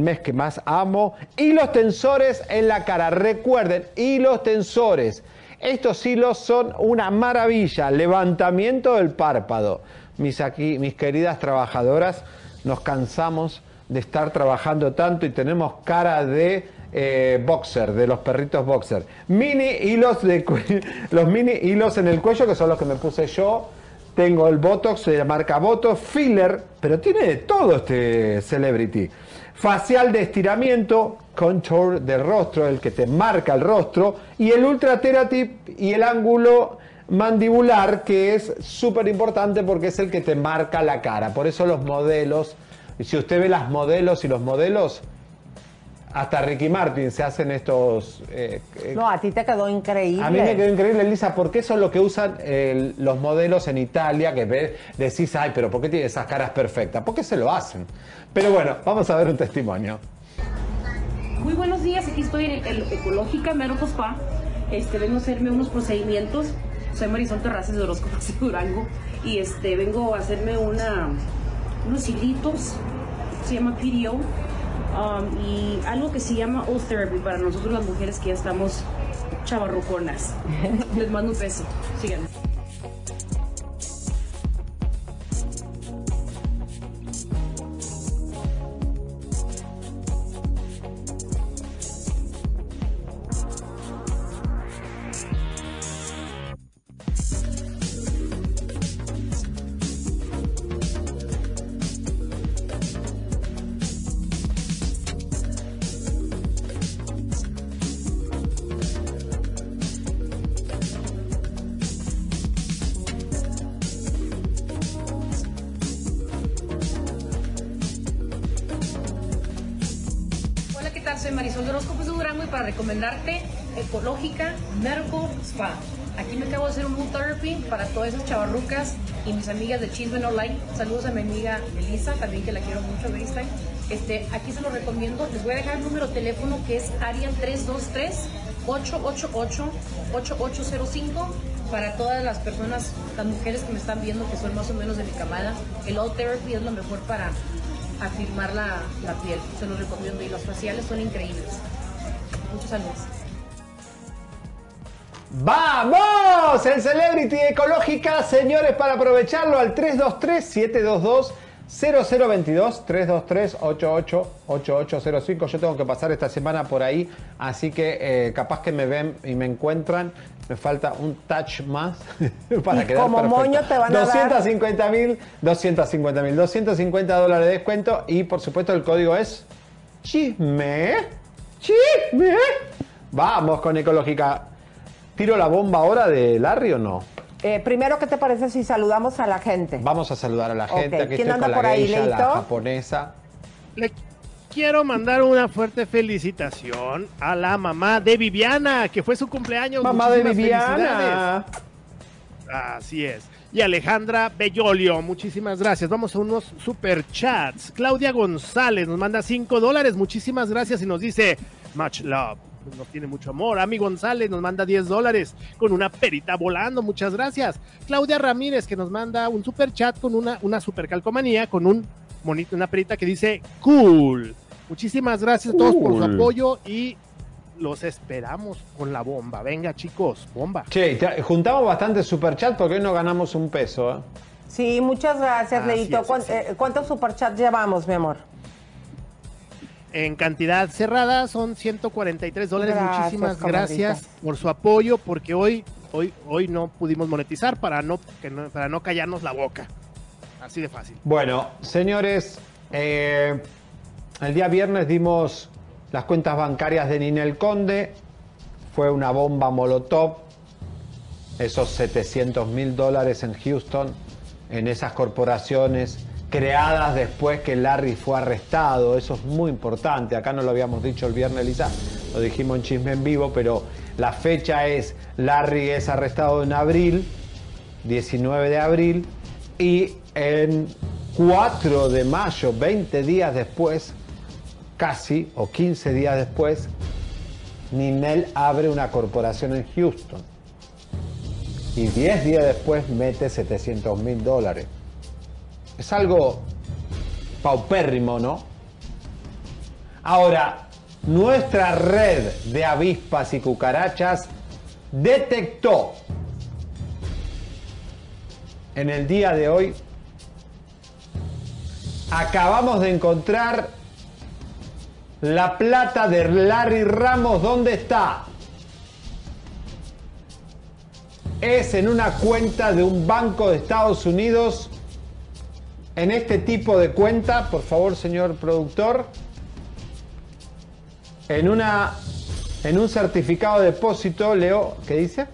mes que más amo, hilos tensores en la cara. Recuerden, hilos tensores. Estos hilos son una maravilla, levantamiento del párpado. Mis, aquí, mis queridas trabajadoras, nos cansamos de estar trabajando tanto y tenemos cara de eh, boxer, de los perritos boxer. Mini hilos de los mini hilos en el cuello, que son los que me puse yo. Tengo el Botox de la marca Botox, filler, pero tiene de todo este celebrity. Facial de estiramiento, contour del rostro, el que te marca el rostro, y el Ultra Teratip y el ángulo mandibular, que es súper importante porque es el que te marca la cara. Por eso los modelos, y si usted ve las modelos y los modelos, hasta Ricky Martin se hacen estos... eh, eh, No, a ti te quedó increíble. a mí me quedó increíble, Elisa, porque eso es lo que usan eh, los modelos en Italia, que ve- decís, ay, pero ¿por qué tiene esas caras perfectas? Porque se lo hacen. Pero bueno, vamos a ver un testimonio. Muy buenos días, aquí estoy en el, el Ecológica Medical Spa. Este, vengo a hacerme unos procedimientos. Soy Marisol Terrazas de Horóscopos de Durango y este, vengo a hacerme una, unos hilitos, se llama PDO, um, y algo que se llama O-Therapy para nosotros las mujeres que ya estamos chavarroconas. Les mando un beso, síganme. Para todas esas chavarrucas y mis amigas de Chisme No Like. Saludos a mi amiga Elisa, también que la quiero mucho, FaceTime. Este, aquí se lo recomiendo. Les voy a dejar el número de teléfono que es área 323-888-8805 para todas las personas, las mujeres que me están viendo que son más o menos de mi camada. El All Therapy es lo mejor para afirmar la, la piel. Se los recomiendo y los faciales son increíbles. Muchos saludos. ¡Vamos! El Celebrity Ecológica, señores, para aprovecharlo al 323-722. 0022-323-888805. Yo tengo que pasar esta semana por ahí, así que eh, capaz que me ven y me encuentran. Me falta un touch más para Y quedar como perfecto. moño te van a dar- 250 mil, 250 mil, 250 dólares de descuento y por supuesto el código es chisme. Chisme. Vamos con ecológica. ¿Tiro la bomba ahora de Larry o no? Eh, primero, ¿qué te parece si saludamos a la gente? Vamos a saludar a la gente. Aquí ¿quién estoy anda con por la ahí, geisha, la Leito? japonesa. Le quiero mandar una fuerte felicitación a la mamá de Viviana, que fue su cumpleaños. Mamá de Viviana. Así es. Y Alejandra Bellolio, muchísimas gracias. Vamos a unos super chats. Claudia González nos manda 5 dólares, muchísimas gracias y nos dice much love. Nos tiene mucho amor. Ami González nos manda 10 dólares con una perita volando, muchas gracias. Claudia Ramírez que nos manda un super chat con una, una super calcomanía, con un monito, una perita que dice cool. Muchísimas gracias a todos por su apoyo y los esperamos con la bomba. Venga chicos, bomba. Che, juntamos bastante superchat porque hoy no ganamos un peso. ¿eh? Sí, muchas gracias, Leito. es, ¿Cuán- así eh, ¿Cuántos superchats llevamos, mi amor? En cantidad cerrada son 143 dólares. Gracias, Muchísimas gracias por su apoyo, porque hoy, hoy, hoy no pudimos monetizar para no, que no- para no callarnos la boca. Así de fácil. Bueno, señores, eh, el día viernes dimos las cuentas bancarias de Ninel Conde. Fue una bomba molotov. Esos 700 mil dólares en Houston, en esas corporaciones creadas después que Larry fue arrestado. Eso es muy importante. Acá no lo habíamos dicho el viernes, Lisa. Lo dijimos en Chisme en Vivo, pero la fecha es, Larry es arrestado en abril 19 de abril y en 4 de mayo, 20 días después, casi, o 15 días después, Ninel abre una corporación en Houston. Y 10 días después mete 700 mil dólares. Es algo paupérrimo, ¿no? Ahora, nuestra red de avispas y cucarachas detectó en el día de hoy acabamos de encontrar la plata de Larry Ramos. ¿Dónde está? Es en una cuenta de un banco de Estados Unidos. En este tipo de cuenta, por favor, señor productor. En una en un certificado de depósito, Leo, ¿qué dice?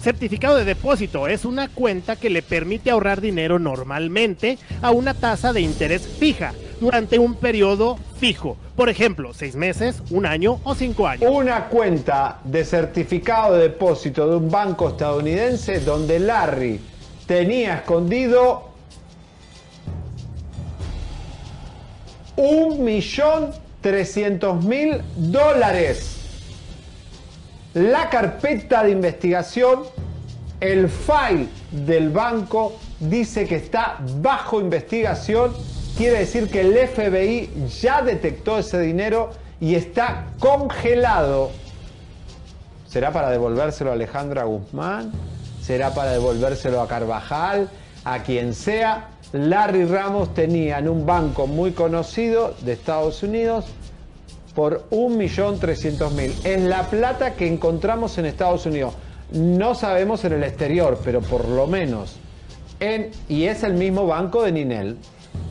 Certificado de depósito es una cuenta que le permite ahorrar dinero normalmente a una tasa de interés fija durante un periodo fijo. Por ejemplo, seis meses, un año o cinco años. Una cuenta de certificado de depósito de un banco estadounidense donde Larry tenía escondido un millón trescientos mil dólares. La carpeta de investigación, el file del banco dice que está bajo investigación. Quiere decir que el FBI ya detectó ese dinero y está congelado. ¿Será para devolvérselo a Alejandra Guzmán? ¿Será para devolvérselo a Carvajal? A quien sea. Larry Ramos tenía en un banco muy conocido de Estados Unidos por 1.300.000. Es la plata que encontramos en Estados Unidos. No sabemos en el exterior, pero por lo menos en... Y es el mismo banco de Ninel.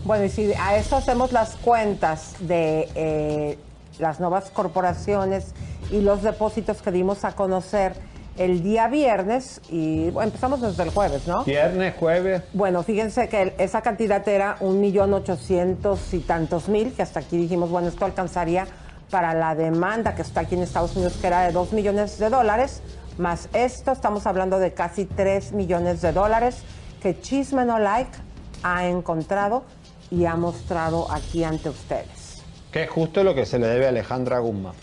Bueno, y si a eso hacemos las cuentas de eh, las nuevas corporaciones y los depósitos que dimos a conocer el día viernes, y bueno, empezamos desde el jueves, ¿no? Viernes, jueves. Bueno, fíjense que esa cantidad era un millón ochocientos y tantos mil, que hasta aquí dijimos, bueno, esto alcanzaría para la demanda que está aquí en Estados Unidos, que era de dos millones de dólares, más esto, estamos hablando de casi tres millones de dólares que Chisme No Like ha encontrado y ha mostrado aquí ante ustedes. Que es justo lo que se le debe a Alejandra Guzmán.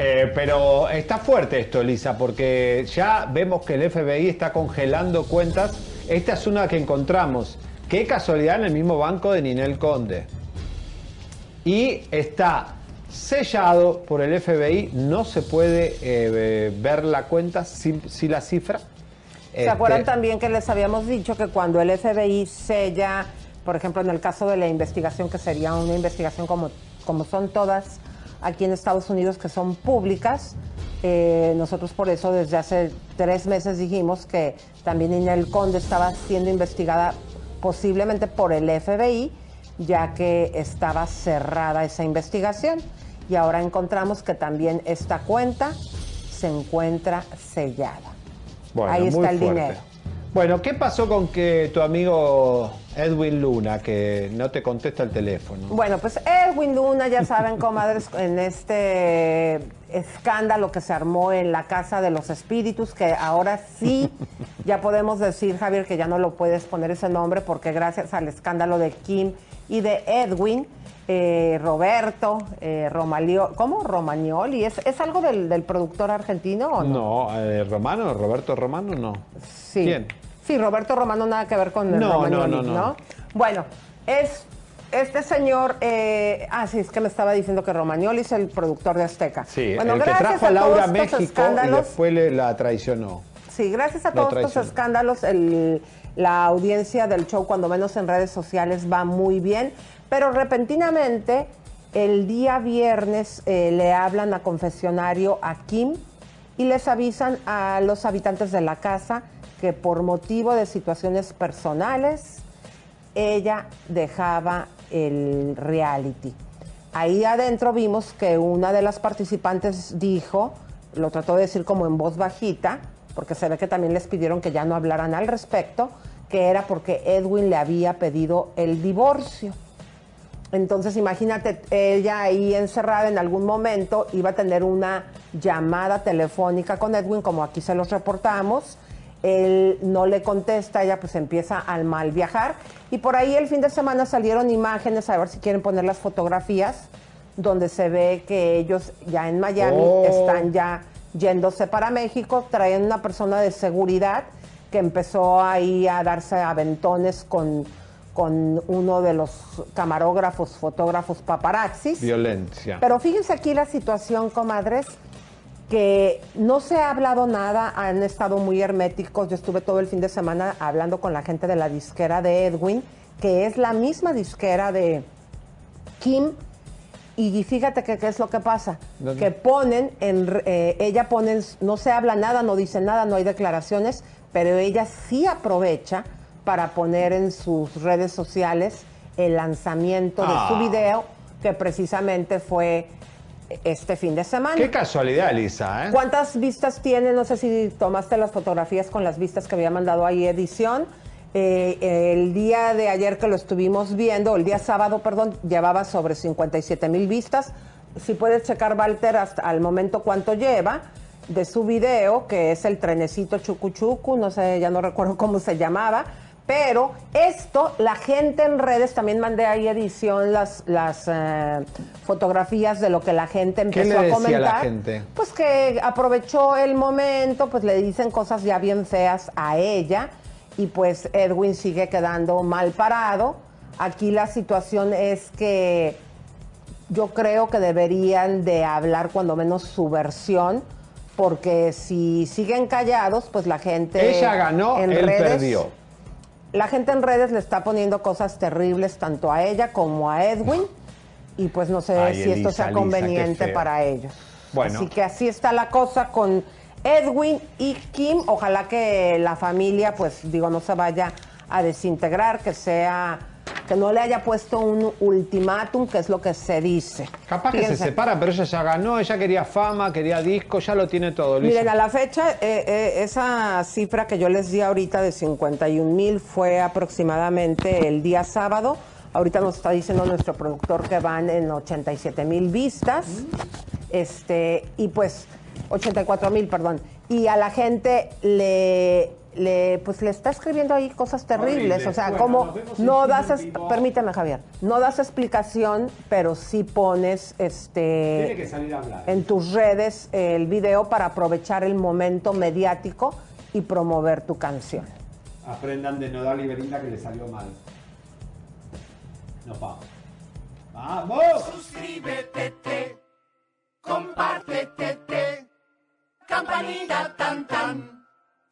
Eh, pero está fuerte esto, Elisa, porque ya vemos que el FBI está congelando cuentas. Esta es una que encontramos. Qué casualidad en el mismo banco de Ninel Conde. Y está sellado por el FBI. No se puede eh, ver la cuenta sin, sin la cifra. ¿Se Este, acuerdan también que les habíamos dicho que cuando el FBI sella por ejemplo, en el caso de la investigación, que sería una investigación como, como son todas aquí en Estados Unidos, que son públicas, eh, nosotros por eso desde hace tres meses dijimos que también Inel Conde estaba siendo investigada posiblemente por el FBI, ya que estaba cerrada esa investigación. Y ahora encontramos que también esta cuenta se encuentra sellada. Bueno, Ahí está el fuerte. dinero. Bueno, ¿qué pasó con que tu amigo Edwin Luna, que no te contesta el teléfono? Bueno, pues Edwin Luna, ya saben, comadres, en este escándalo que se armó en la Casa de los Espíritus, que ahora sí ya podemos decir, Javier, que ya no lo puedes poner ese nombre, porque gracias al escándalo de Kim y de Edwin, eh, Roberto, eh, Romalio, ¿cómo? Romagnoli, ¿es, es algo del, del productor argentino o no? No, eh, Romano, Roberto Romano, no. Sí. ¿Quién? Sí, Roberto Romano nada que ver con el No, Romagnoli, no, no, no. Bueno, es este señor, eh, ah, sí, es que me estaba diciendo que Romagnoli es el productor de Azteca. Sí, bueno, el que trajo a Laura a todos estos México y después le, la traicionó. Sí, gracias a todos estos escándalos, el- la audiencia del show, cuando menos en redes sociales, va muy bien. Pero repentinamente, el día viernes eh, le hablan a confesionario a Kim y les avisan a los habitantes de la casa que por motivo de situaciones personales, ella dejaba el reality. Ahí adentro vimos que una de las participantes dijo, lo trató de decir como en voz bajita, porque se ve que también les pidieron que ya no hablaran al respecto, que era porque Edwin le había pedido el divorcio. Entonces imagínate, ella ahí encerrada en algún momento iba a tener una llamada telefónica con Edwin, como aquí se los reportamos. Él no le contesta, ella pues empieza al mal viajar. Y por ahí el fin de semana salieron imágenes, a ver si quieren poner las fotografías, donde se ve que ellos ya en Miami Oh. están ya yéndose para México, traen una persona de seguridad que empezó ahí a darse aventones con, con uno de los camarógrafos, fotógrafos paparazzis. Violencia. Pero fíjense aquí la situación, comadres, que no se ha hablado nada, han estado muy herméticos. Yo estuve todo el fin de semana hablando con la gente de la disquera de Edwin, que es la misma disquera de Kim. Y fíjate que qué es lo que pasa, ¿Dónde? que ponen, en, eh, ella pone, no se habla nada, no dice nada, no hay declaraciones, pero ella sí aprovecha para poner en sus redes sociales el lanzamiento de su Ah. video, que precisamente fue este fin de semana. Qué casualidad, Lisa, ¿eh? ¿Cuántas vistas tiene? No sé si tomaste las fotografías con las vistas que había mandado ahí edición. Eh, el día de ayer que lo estuvimos viendo, el día sábado, perdón, llevaba sobre 57 mil vistas. Si puedes checar, Walter, hasta al momento cuánto lleva de su video, que es el trenecito chucuchucu, no sé, ya no recuerdo cómo se llamaba. Pero esto, la gente en redes, también mandé ahí edición las, las eh, fotografías de lo que la gente ¿Qué empezó le a decía a la comentar. gente? Pues que aprovechó el momento, pues le dicen cosas ya bien feas a ella y pues Edwin sigue quedando mal parado. Aquí la situación es que yo creo que deberían de hablar cuando menos su versión, porque si siguen callados, pues la gente Ella ganó, en él redes- perdió. La gente en redes le está poniendo cosas terribles tanto a ella como a Edwin y pues no sé Ay, si esto sea conveniente para ellos. Bueno. Así que así está la cosa con Edwin y Kim. Ojalá que la familia, pues digo, no se vaya a desintegrar, que sea, que no le haya puesto un ultimátum, que es lo que se dice. Capaz que se separa, pero ella ya ganó, ella quería fama, quería disco, ya lo tiene todo, Lisa. Miren, a la fecha, eh, eh, esa cifra que yo les di ahorita de 51 mil fue aproximadamente el día sábado. Ahorita nos está diciendo nuestro productor que van en 87 mil vistas. Este, y pues, 84 mil, perdón. Y a la gente le, le, pues, le está escribiendo ahí cosas terribles. Horrible. O sea, Bueno, como no das, permíteme, Javier, no das explicación, pero sí pones este Tiene que salir a hablar. en tus redes el video para aprovechar el momento mediático y promover tu canción. Aprendan de Nodal y Belinda que le salió mal. Nos vamos. ¡Vamos! Suscríbete, te, compártete, te, campanita tan tan.